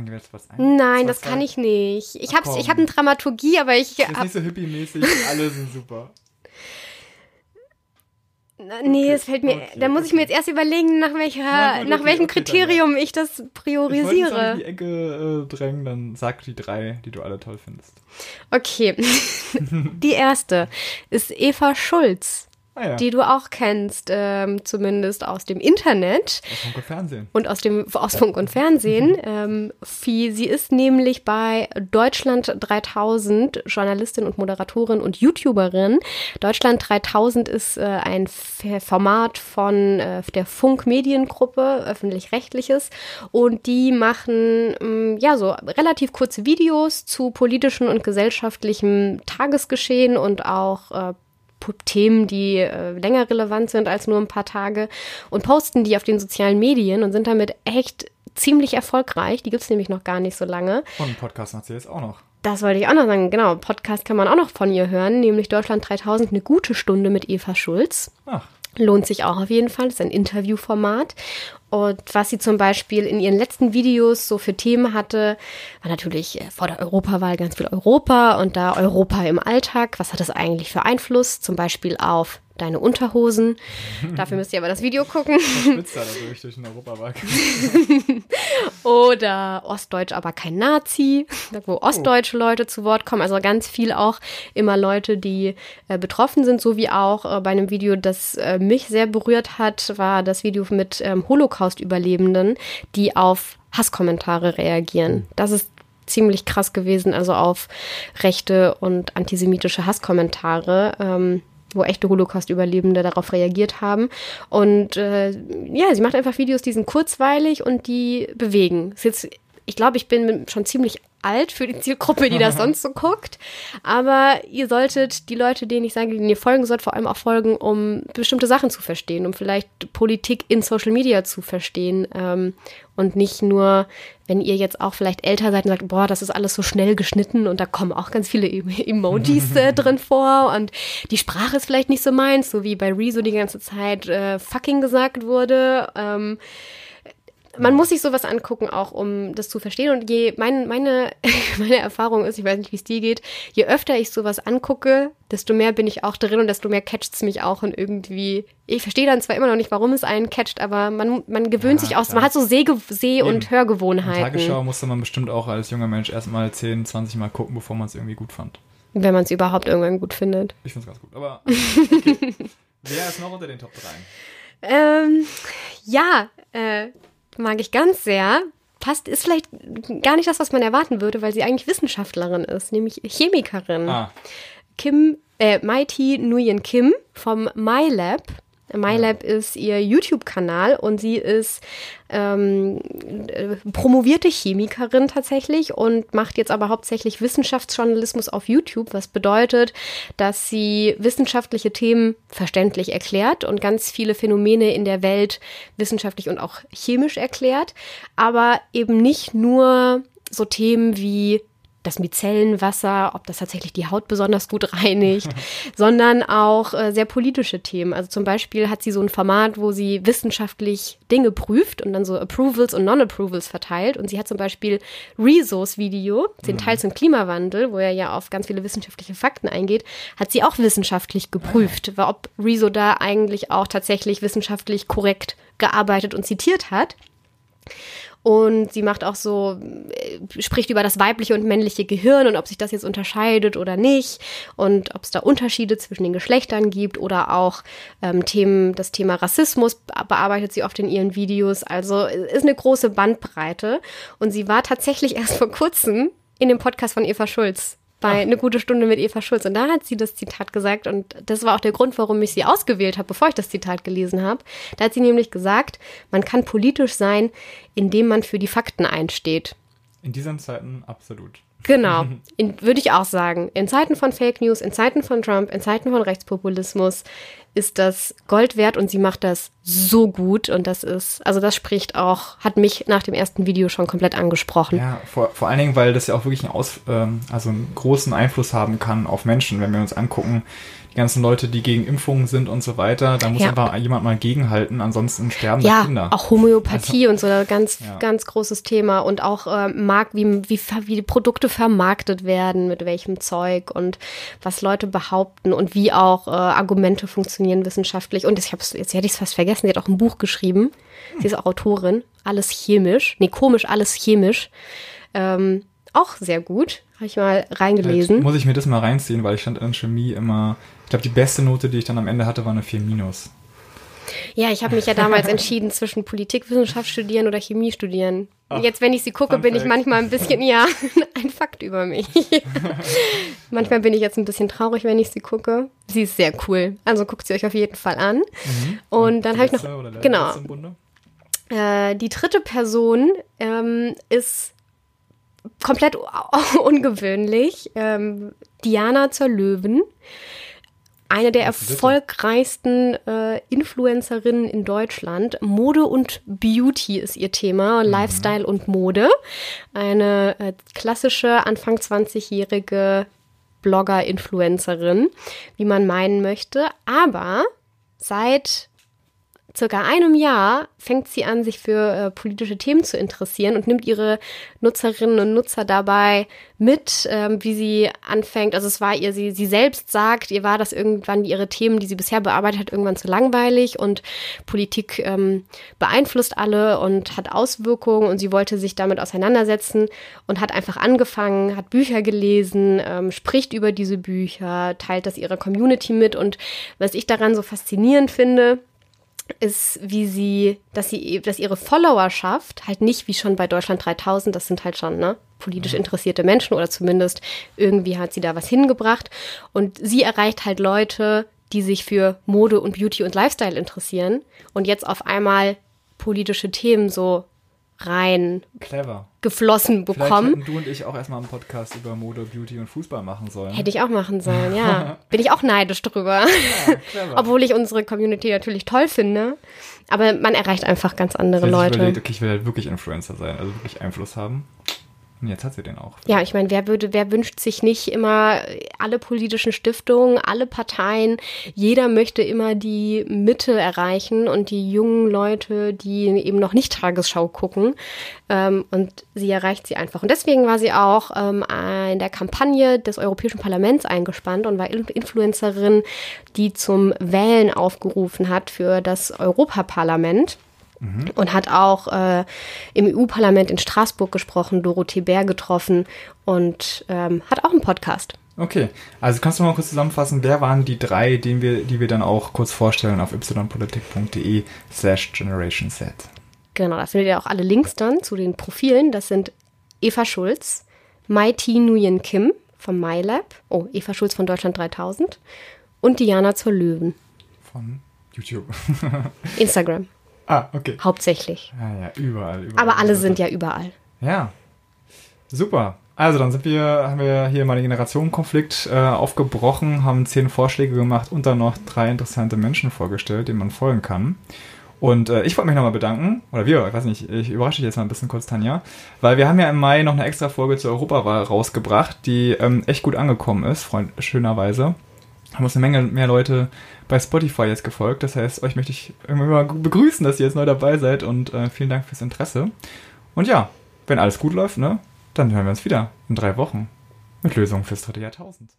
[SPEAKER 2] Dann jetzt Platz eins.
[SPEAKER 1] Nein,
[SPEAKER 2] Platz
[SPEAKER 1] das kann ich nicht. Ich habe ich hab eine Dramaturgie, aber ich
[SPEAKER 2] Ist
[SPEAKER 1] hab,
[SPEAKER 2] nicht so hippie-mäßig, alle sind super.
[SPEAKER 1] nee, es fällt mir,
[SPEAKER 2] okay,
[SPEAKER 1] da muss ich mir
[SPEAKER 2] okay.
[SPEAKER 1] jetzt erst überlegen, nach welcher,
[SPEAKER 2] gut,
[SPEAKER 1] nach
[SPEAKER 2] okay,
[SPEAKER 1] welchem
[SPEAKER 2] okay,
[SPEAKER 1] Kriterium ich das
[SPEAKER 2] Ich
[SPEAKER 1] priorisiere.
[SPEAKER 2] auch in die Ecke äh, drängen, dann sag die drei, die du alle toll findest.
[SPEAKER 1] Okay. die erste ist Eva Schulz,
[SPEAKER 2] Ah ja,
[SPEAKER 1] die du auch kennst, ähm, zumindest aus dem Internet
[SPEAKER 2] aus Funk und Fernsehen.
[SPEAKER 1] und aus dem aus Funk und Fernsehen. ähm, sie, ist nämlich bei Deutschland 3000 Journalistin und Moderatorin und YouTuberin. Deutschland 3000 ist äh, ein Format von äh, der Funk Mediengruppe, öffentlich-rechtliches, und die machen ähm, ja so relativ kurze Videos zu politischen und gesellschaftlichem Tagesgeschehen und auch äh, Themen, die äh, länger relevant sind als nur ein paar Tage und posten die auf den sozialen Medien und sind damit echt ziemlich erfolgreich. Die gibt's nämlich noch gar nicht so lange.
[SPEAKER 2] Und einen Podcast macht sie jetzt auch noch.
[SPEAKER 1] Das wollte ich auch noch sagen. Genau, Podcast kann man auch noch von ihr hören, nämlich Deutschland 3000, eine gute Stunde mit Eva Schulz.
[SPEAKER 2] Ach,
[SPEAKER 1] Lohnt sich auch auf jeden Fall. Das ist ein Interviewformat. Und was sie zum Beispiel in ihren letzten Videos so für Themen hatte, war natürlich äh, vor der Europawahl ganz viel Europa und da Europa im Alltag. Was hat das eigentlich für Einfluss? Zum Beispiel auf deine Unterhosen. Dafür müsst ihr aber das Video gucken.
[SPEAKER 2] Schwitzt da dadurch durch den Europawagen.
[SPEAKER 1] Oder Ostdeutsch, aber kein Nazi, wo ostdeutsche Leute zu Wort kommen. Also ganz viel auch immer Leute, die äh, betroffen sind, so wie auch äh, bei einem Video, das äh, mich sehr berührt hat, war das Video mit ähm, Holocaust-Überlebenden, die auf Hasskommentare reagieren. Das ist ziemlich krass gewesen, also auf rechte und antisemitische Hasskommentare. Ähm, wo echte Holocaust-Überlebende darauf reagiert haben. Und äh, ja, sie macht einfach Videos, die sind kurzweilig und die bewegen. Ist jetzt, ich glaube, ich bin schon ziemlich alt für die Zielgruppe, die das sonst so guckt. Aber ihr solltet die Leute, denen ich sage, denen ihr folgen sollt, vor allem auch folgen, um bestimmte Sachen zu verstehen, um vielleicht Politik in Social Media zu verstehen. Ähm, und nicht nur, wenn ihr jetzt auch vielleicht älter seid und sagt, boah, das ist alles so schnell geschnitten und da kommen auch ganz viele Emojis äh, drin vor und die Sprache ist vielleicht nicht so meins, so wie bei Rezo die ganze Zeit äh, fucking gesagt wurde. Ähm, man muss sich sowas angucken, auch um das zu verstehen. Und je mein, meine, meine Erfahrung ist, ich weiß nicht, wie es dir geht, je öfter ich sowas angucke, desto mehr bin ich auch drin und desto mehr catcht es mich auch und irgendwie. Ich verstehe dann zwar immer noch nicht, warum es einen catcht, aber man, man gewöhnt ja, sich aus, man hat so Seh-, Seh und Hörgewohnheiten. In
[SPEAKER 2] Tagesschau musste man bestimmt auch als junger Mensch erstmal 10, 20 Mal gucken, bevor man es irgendwie gut fand.
[SPEAKER 1] Wenn man es überhaupt irgendwann gut findet.
[SPEAKER 2] Ich finde es ganz gut, aber okay. Wer ist noch unter den Top
[SPEAKER 1] 3? Ähm, ja, äh, mag ich ganz sehr. Passt, ist vielleicht gar nicht das, was man erwarten würde, weil sie eigentlich Wissenschaftlerin ist, nämlich Chemikerin. Ah. Kim, äh, Mighty Nguyen Kim vom MyLab MyLab ist ihr YouTube-Kanal und sie ist ähm, äh, promovierte Chemikerin tatsächlich und macht jetzt aber hauptsächlich Wissenschaftsjournalismus auf YouTube, was bedeutet, dass sie wissenschaftliche Themen verständlich erklärt und ganz viele Phänomene in der Welt wissenschaftlich und auch chemisch erklärt, aber eben nicht nur so Themen wie das Micellenwasser, ob das tatsächlich die Haut besonders gut reinigt, sondern auch äh, sehr politische Themen. Also zum Beispiel hat sie so ein Format, wo sie wissenschaftlich Dinge prüft und dann so Approvals und Non-Approvals verteilt. Und sie hat zum Beispiel Rezos Video, den Teil zum Klimawandel, wo er ja auf ganz viele wissenschaftliche Fakten eingeht, hat sie auch wissenschaftlich geprüft, ob Rezo da eigentlich auch tatsächlich wissenschaftlich korrekt gearbeitet und zitiert hat. Und sie macht auch so, äh, spricht über das weibliche und männliche Gehirn und ob sich das jetzt unterscheidet oder nicht und ob es da Unterschiede zwischen den Geschlechtern gibt oder auch ähm, Themen, das Thema Rassismus bearbeitet sie oft in ihren Videos. Also ist eine große Bandbreite. Und sie war tatsächlich erst vor kurzem in dem Podcast von Eva Schulz bei Ach. eine gute Stunde mit Eva Schulz. Und da hat sie das Zitat gesagt und das war auch der Grund, warum ich sie ausgewählt habe, bevor ich das Zitat gelesen habe. Da hat sie nämlich gesagt, man kann politisch sein, indem man für die Fakten einsteht.
[SPEAKER 2] In diesen Zeiten absolut.
[SPEAKER 1] Genau, würde ich auch sagen. In Zeiten von Fake News, in Zeiten von Trump, in Zeiten von Rechtspopulismus ist das Gold wert und sie macht das so gut und das ist, also das spricht auch, hat mich nach dem ersten Video schon komplett angesprochen.
[SPEAKER 2] Ja, vor, vor allen Dingen, weil das ja auch wirklich einen, Aus, ähm, also einen großen Einfluss haben kann auf Menschen, wenn wir uns angucken, die ganzen Leute, die gegen Impfungen sind und so weiter. Da muss ja. einfach jemand mal gegenhalten, ansonsten sterben
[SPEAKER 1] ja,
[SPEAKER 2] Kinder.
[SPEAKER 1] Ja, auch Homöopathie also, und so ein ganz, ja. ganz großes Thema und auch äh, Markt, wie, wie, wie die Produkte vermarktet werden, mit welchem Zeug und was Leute behaupten und wie auch äh, Argumente funktionieren wissenschaftlich. Und ich habe jetzt hätte ich es fast vergessen, sie hat auch ein Buch geschrieben. Sie ist auch Autorin, alles chemisch, nee, komisch, alles chemisch. Ähm, auch sehr gut. Habe ich mal reingelesen.
[SPEAKER 2] Jetzt muss ich mir das mal reinziehen, weil ich stand in Chemie immer ich glaube, die beste Note, die ich dann am Ende hatte, war eine 4 minus.
[SPEAKER 1] Ja, ich habe mich ja damals entschieden zwischen Politikwissenschaft studieren oder Chemie studieren. Ach, Jetzt, wenn ich sie gucke, bin ich manchmal ein bisschen, ja, ein Fakt über mich. manchmal bin ich jetzt ein bisschen traurig, wenn ich sie gucke. Sie ist sehr cool. Also guckt sie euch auf jeden Fall an. Mhm. Und, dann habe ich noch, genau. Äh, die dritte Person ähm, ist komplett ungewöhnlich. Ähm, Diana zur Löwen eine der erfolgreichsten äh, Influencerinnen in Deutschland. Mode und Beauty ist ihr Thema, mhm. Lifestyle und Mode. Eine äh, klassische Anfang 20-jährige Blogger-Influencerin, wie man meinen möchte. Aber seit circa einem Jahr fängt sie an, sich für äh, politische Themen zu interessieren und nimmt ihre Nutzerinnen und Nutzer dabei mit, ähm, wie sie anfängt. Also es war ihr, sie, sie selbst sagt, ihr war das irgendwann ihre Themen, die sie bisher bearbeitet hat, irgendwann zu langweilig und Politik ähm, beeinflusst alle und hat Auswirkungen und sie wollte sich damit auseinandersetzen und hat einfach angefangen, hat Bücher gelesen, ähm, spricht über diese Bücher, teilt das ihrer Community mit und was ich daran so faszinierend finde, ist, wie sie, dass sie, dass ihre Followerschaft halt nicht wie schon bei Deutschland 3000, das sind halt schon, ne, politisch interessierte Menschen oder zumindest irgendwie hat sie da was hingebracht. Und sie erreicht halt Leute, die sich für Mode und Beauty und Lifestyle interessieren und jetzt auf einmal politische Themen so rein
[SPEAKER 2] Clever.
[SPEAKER 1] geflossen
[SPEAKER 2] Vielleicht
[SPEAKER 1] bekommen.
[SPEAKER 2] hätten du und ich auch erstmal einen Podcast über Mode, Beauty und Fußball machen sollen.
[SPEAKER 1] Hätte ich auch machen sollen, ja. Bin ich auch neidisch drüber.
[SPEAKER 2] Ja.
[SPEAKER 1] Obwohl ich unsere Community natürlich toll finde. Aber man erreicht einfach ganz andere Leute.
[SPEAKER 2] Überlegt, okay, ich will halt wirklich Influencer sein, also wirklich Einfluss haben. Jetzt hat sie den auch.
[SPEAKER 1] Ja, ich meine, wer würde, wer wünscht sich nicht immer alle politischen Stiftungen, alle Parteien? Jeder möchte immer die Mitte erreichen und die jungen Leute, die eben noch nicht Tagesschau gucken. Ähm, und sie erreicht sie einfach. Und deswegen war sie auch ähm, in der Kampagne des Europäischen Parlaments eingespannt und war In- Influencerin, die zum Wählen aufgerufen hat für das Europaparlament. Und hat auch äh, im EU-Parlament in Straßburg gesprochen, Dorothee Bär getroffen und ähm, hat auch einen Podcast.
[SPEAKER 2] Okay, also kannst du mal kurz zusammenfassen, wer waren die drei, den wir, die wir dann auch kurz vorstellen auf ypolitik.de slash Generation Z?
[SPEAKER 1] Genau, da findet ihr auch alle Links dann zu den Profilen. Das sind Eva Schulz, Mai T. Nguyen Kim vom MyLab, oh, Eva Schulz von Deutschland 3000 und Diana zur Löwen.
[SPEAKER 2] Von YouTube.
[SPEAKER 1] Instagram,
[SPEAKER 2] ah, okay.
[SPEAKER 1] hauptsächlich.
[SPEAKER 2] Ja, ja, überall, überall.
[SPEAKER 1] Aber alle sind ja überall.
[SPEAKER 2] Ja. Super. Also dann sind wir, haben wir hier mal den Generationenkonflikt äh, aufgebrochen, haben zehn Vorschläge gemacht und dann noch drei interessante Menschen vorgestellt, denen man folgen kann. Und äh, ich wollte mich nochmal bedanken, oder wir, ich weiß nicht, ich überrasche dich jetzt mal ein bisschen kurz, Tanja, weil wir haben ja im Mai noch eine extra Folge zur Europawahl rausgebracht, die ähm, echt gut angekommen ist, freund schönerweise. Haben uns eine Menge mehr Leute bei Spotify jetzt gefolgt. Das heißt, euch möchte ich mal begrüßen, dass ihr jetzt neu dabei seid und äh, vielen Dank fürs Interesse. Und ja, wenn alles gut läuft, ne, dann hören wir uns wieder in drei Wochen mit Lösungen fürs dritte Jahrtausend.